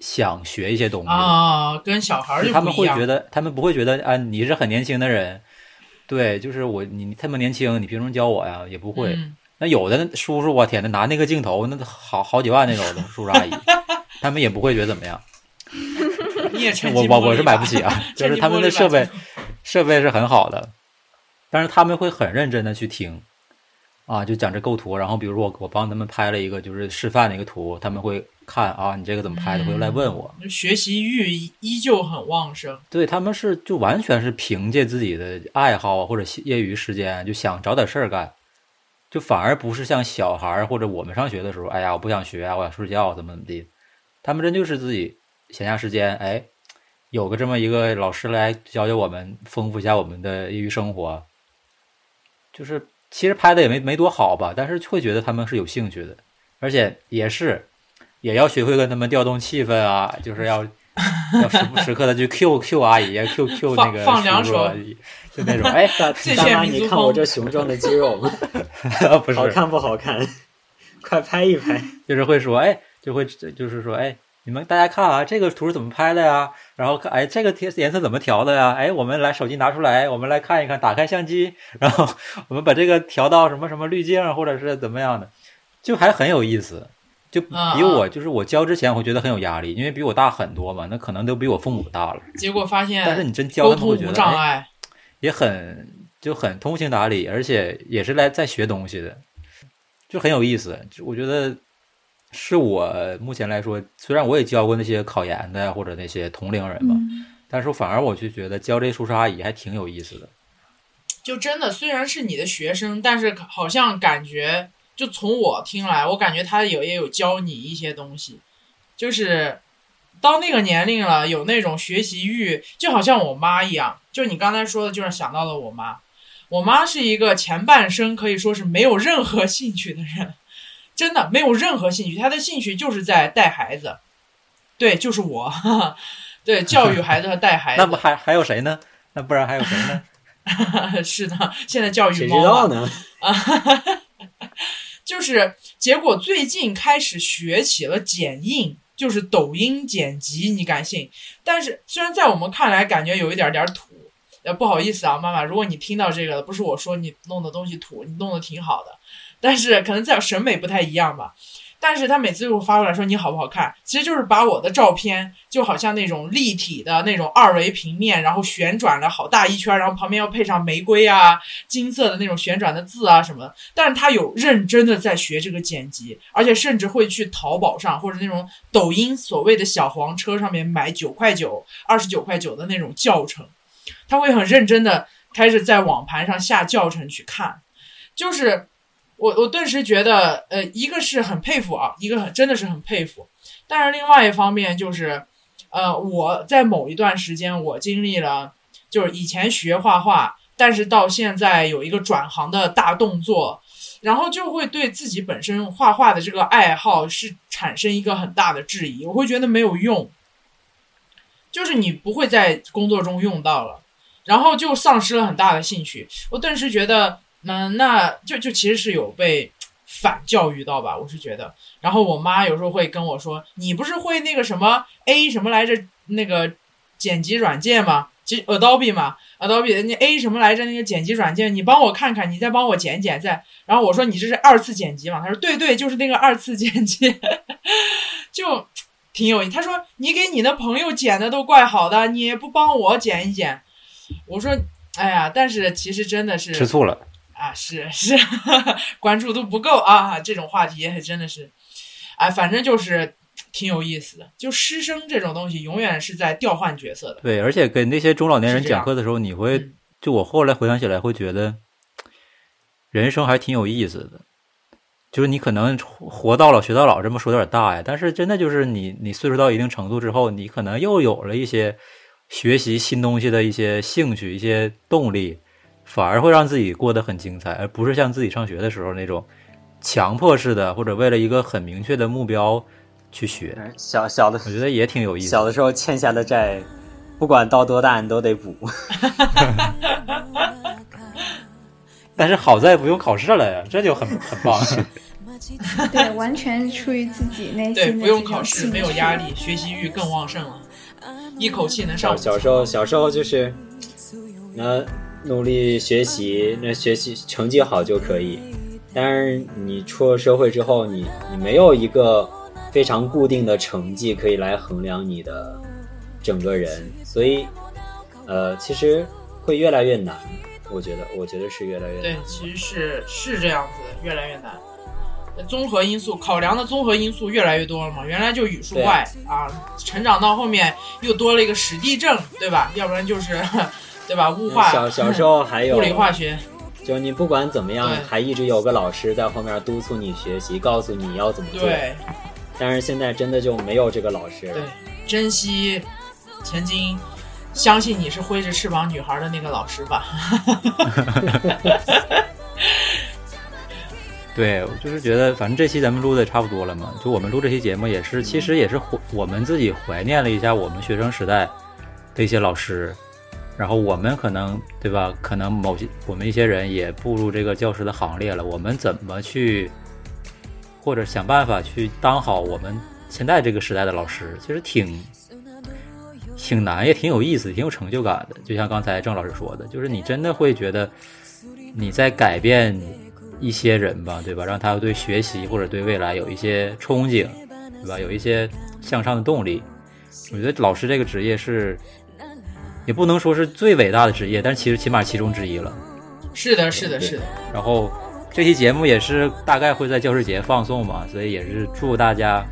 想学一些东西。啊，跟小孩儿他们。会觉得，他们不会觉得啊，你是很年轻的人，对，就是我你这么年轻，你凭什么教我呀？也不会。嗯那有的叔叔，我天呐，拿那个镜头，那好好几万那种的叔叔阿姨，<laughs> 他们也不会觉得怎么样。<laughs> 你也趁我我我是买不起啊，就是他们的设备设备是很好的，但是他们会很认真的去听，啊，就讲这构图，然后比如说我我帮他们拍了一个就是示范的一个图，他们会看啊，你这个怎么拍的，会来问我。学习欲依旧很旺盛。对他们是就完全是凭借自己的爱好啊或者业余时间，就想找点事儿干，就反而不是像小孩儿或者我们上学的时候，哎呀，我不想学啊，我想睡觉，怎么怎么地。他们真就是自己闲暇时间，哎，有个这么一个老师来教教我们，丰富一下我们的业余生活。就是其实拍的也没没多好吧，但是会觉得他们是有兴趣的，而且也是也要学会跟他们调动气氛啊，就是要 <laughs> 要时不时刻的去 Q Q 阿姨啊，Q Q 那个放放两叔叔 <laughs> 就那种哎，大妈，你看我这雄壮的肌肉，<laughs> 不是，好看不好看？快拍一拍！就是会说哎，就会就是说哎，你们大家看啊，这个图是怎么拍的呀？然后看，哎，这个贴颜色怎么调的呀？哎，我们来手机拿出来，我们来看一看，打开相机，然后我们把这个调到什么什么滤镜，或者是怎么样的，就还很有意思。就比我就是我教之前，我会觉得很有压力，因为比我大很多嘛，那可能都比我父母大了。结果发现，但是你真教沟通他们会觉得，无障哎，碍。也很就很通情达理，而且也是来在学东西的，就很有意思。就我觉得是我目前来说，虽然我也教过那些考研的或者那些同龄人嘛，嗯但是反而我就觉得教这些叔叔阿姨还挺有意思的。就真的虽然是你的学生，但是好像感觉，就从我听来，我感觉他有也有教你一些东西，就是到那个年龄了，有那种学习欲，就好像我妈一样。就你刚才说的，就是想到了我妈。我妈是一个前半生可以说是没有任何兴趣的人，真的没有任何兴趣，他的兴趣就是在带孩子，对，就是我，<laughs> 对，教育孩子和带孩子。<laughs> 那不还还有谁呢？那不然还有谁呢？<laughs> 是的，现在教育谁知猫呢？就是结果最近开始学起了剪映，就是抖音剪辑，你敢信？但是虽然在我们看来感觉有一点点土，呃，不好意思啊，妈妈，如果你听到这个了，不是我说你弄的东西土，你弄的挺好的，但是可能在审美不太一样吧。但是他每次就发过来说你好不好看，其实就是把我的照片就好像那种立体的那种二维平面，然后旋转了好大一圈，然后旁边要配上玫瑰啊、金色的那种旋转的字啊什么。但是他有认真的在学这个剪辑，而且甚至会去淘宝上或者那种抖音所谓的小黄车上面买九块九、二十九块九的那种教程，他会很认真的开始在网盘上下教程去看，就是我我顿时觉得，呃，一个是很佩服啊，一个很真的是很佩服，但是另外一方面就是，呃，我在某一段时间我经历了，就是以前学画画，但是到现在有一个转行的大动作，然后就会对自己本身画画的这个爱好是产生一个很大的质疑，我会觉得没有用，就是你不会在工作中用到了，然后就丧失了很大的兴趣。我顿时觉得，嗯，那就就其实是有被反教育到吧，我是觉得。然后我妈有时候会跟我说：“你不是会那个什么 A 什么来着？那个剪辑软件吗？就 Adobe 嘛，Adobe 你 A 什么来着？那个剪辑软件，你帮我看看，你再帮我剪剪再。”然后我说：“你这是二次剪辑嘛？”她说：“对对，就是那个二次剪辑，就挺有意。”她说：“你给你的朋友剪的都怪好的，你也不帮我剪一剪。”我说：“哎呀，但是其实真的是吃醋了。啊，是是，<laughs> 关注度不够啊，这种话题还真的是，哎，反正就是挺有意思的。就师生这种东西，永远是在调换角色的。对，而且给那些中老年人讲课的时候，你会嗯就我后来回想起来，会觉得人生还挺有意思的。就是你可能活到老学到老，这么说有点大呀，但是真的就是你你岁数到一定程度之后，你可能又有了一些学习新东西的一些兴趣、一些动力，反而会让自己过得很精彩，而不是像自己上学的时候那种强迫式的，或者为了一个很明确的目标去学。小小的我觉得也挺有意思小的时候欠下的债，不管到多大你都得补。<laughs> 但是好在不用考试了呀，这就很很棒。<laughs> 对，完全出于自己内，心对不用考试，没有压力，学习欲更旺盛了，一口气能上小小时候，小时候就是，那努力学习，那学习成绩好就可以。但是你出了社会之后，你你没有一个非常固定的成绩可以来衡量你的整个人，所以，呃，其实会越来越难。我觉得，我觉得是越来越对。，其实是是这样子的，越来越难。综合因素考量的综合因素越来越多了嘛，原来就语数外啊，成长到后面又多了一个史地政，对吧？要不然就是，对吧？物化、小小时候还有物理化学，就你不管怎么样，还一直有个老师在后面督促你学习，告诉你要怎么做。对但是现在真的就没有这个老师了对。，珍惜曾经相信你是挥着翅膀女孩的那个老师吧。<laughs> 对，我就是觉得，反正这期咱们录的差不多了嘛。就我们录这期节目，也是其实也是怀我们自己怀念了一下我们学生时代的一些老师，然后我们可能对吧？可能某些我们一些人也步入这个教师的行列了，我们怎么去，或者想办法去当好我们现在这个时代的老师，其实挺挺难，也挺有意思，挺有成就感的。就像刚才郑老师说的，就是你真的会觉得你在改变一些人吧，对吧？让他对学习或者对未来有一些憧憬，对吧？有一些向上的动力。我觉得老师这个职业是，也不能说是最伟大的职业，但是其实起码其中之一了。是的，是的，是的。然后这期节目也是大概会在教师节放送嘛，所以也是祝大家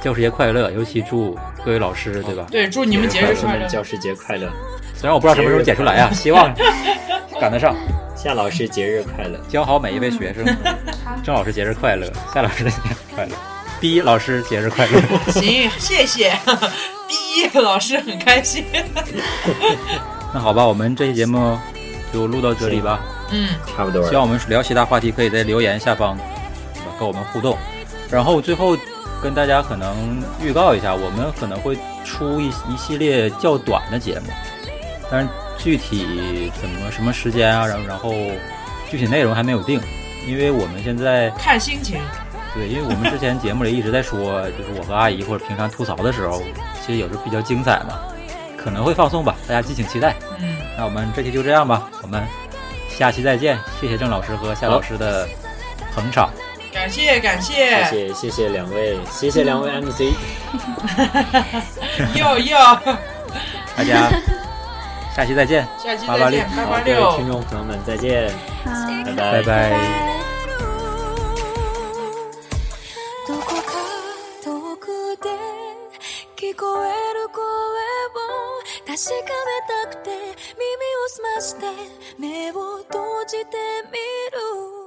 教师节快乐，尤其祝各位老师，对吧？对，祝你们节日快乐。教师节快乐！虽然我不知道什么时候剪出来啊，希望 <laughs> 赶得上。夏老师节日快乐！教好每一位学生。<laughs> 郑老师节日快乐！夏老师节日快乐！B 老师节日快乐！<laughs> 行，谢谢 B <laughs> 老师，很开心。<laughs> 那好吧，我们这期节目就录到这里吧。嗯，差不多了。希望我们聊其他话题，可以在留言下方跟我们互动。然后最后跟大家可能预告一下，我们可能会出一一系列较短的节目，但是具体怎么什么时间啊，然后然后具体内容还没有定，因为我们现在看心情。对，因为我们之前节目里一直在说，就是我和阿姨或者平常吐槽的时候，其实有时候比较精彩嘛，可能会放送吧，大家敬请期待。嗯，那我们这期就这样吧，我们下期再见。谢谢郑老师和夏老师的捧场，感谢感谢谢谢谢谢两位，谢谢两位 MC，要要，大家下期再见，下期八八六再见，八好，八各位六听。众朋友们再见，好，拜拜拜拜。確かめたくて耳を澄まして目を閉じてみる。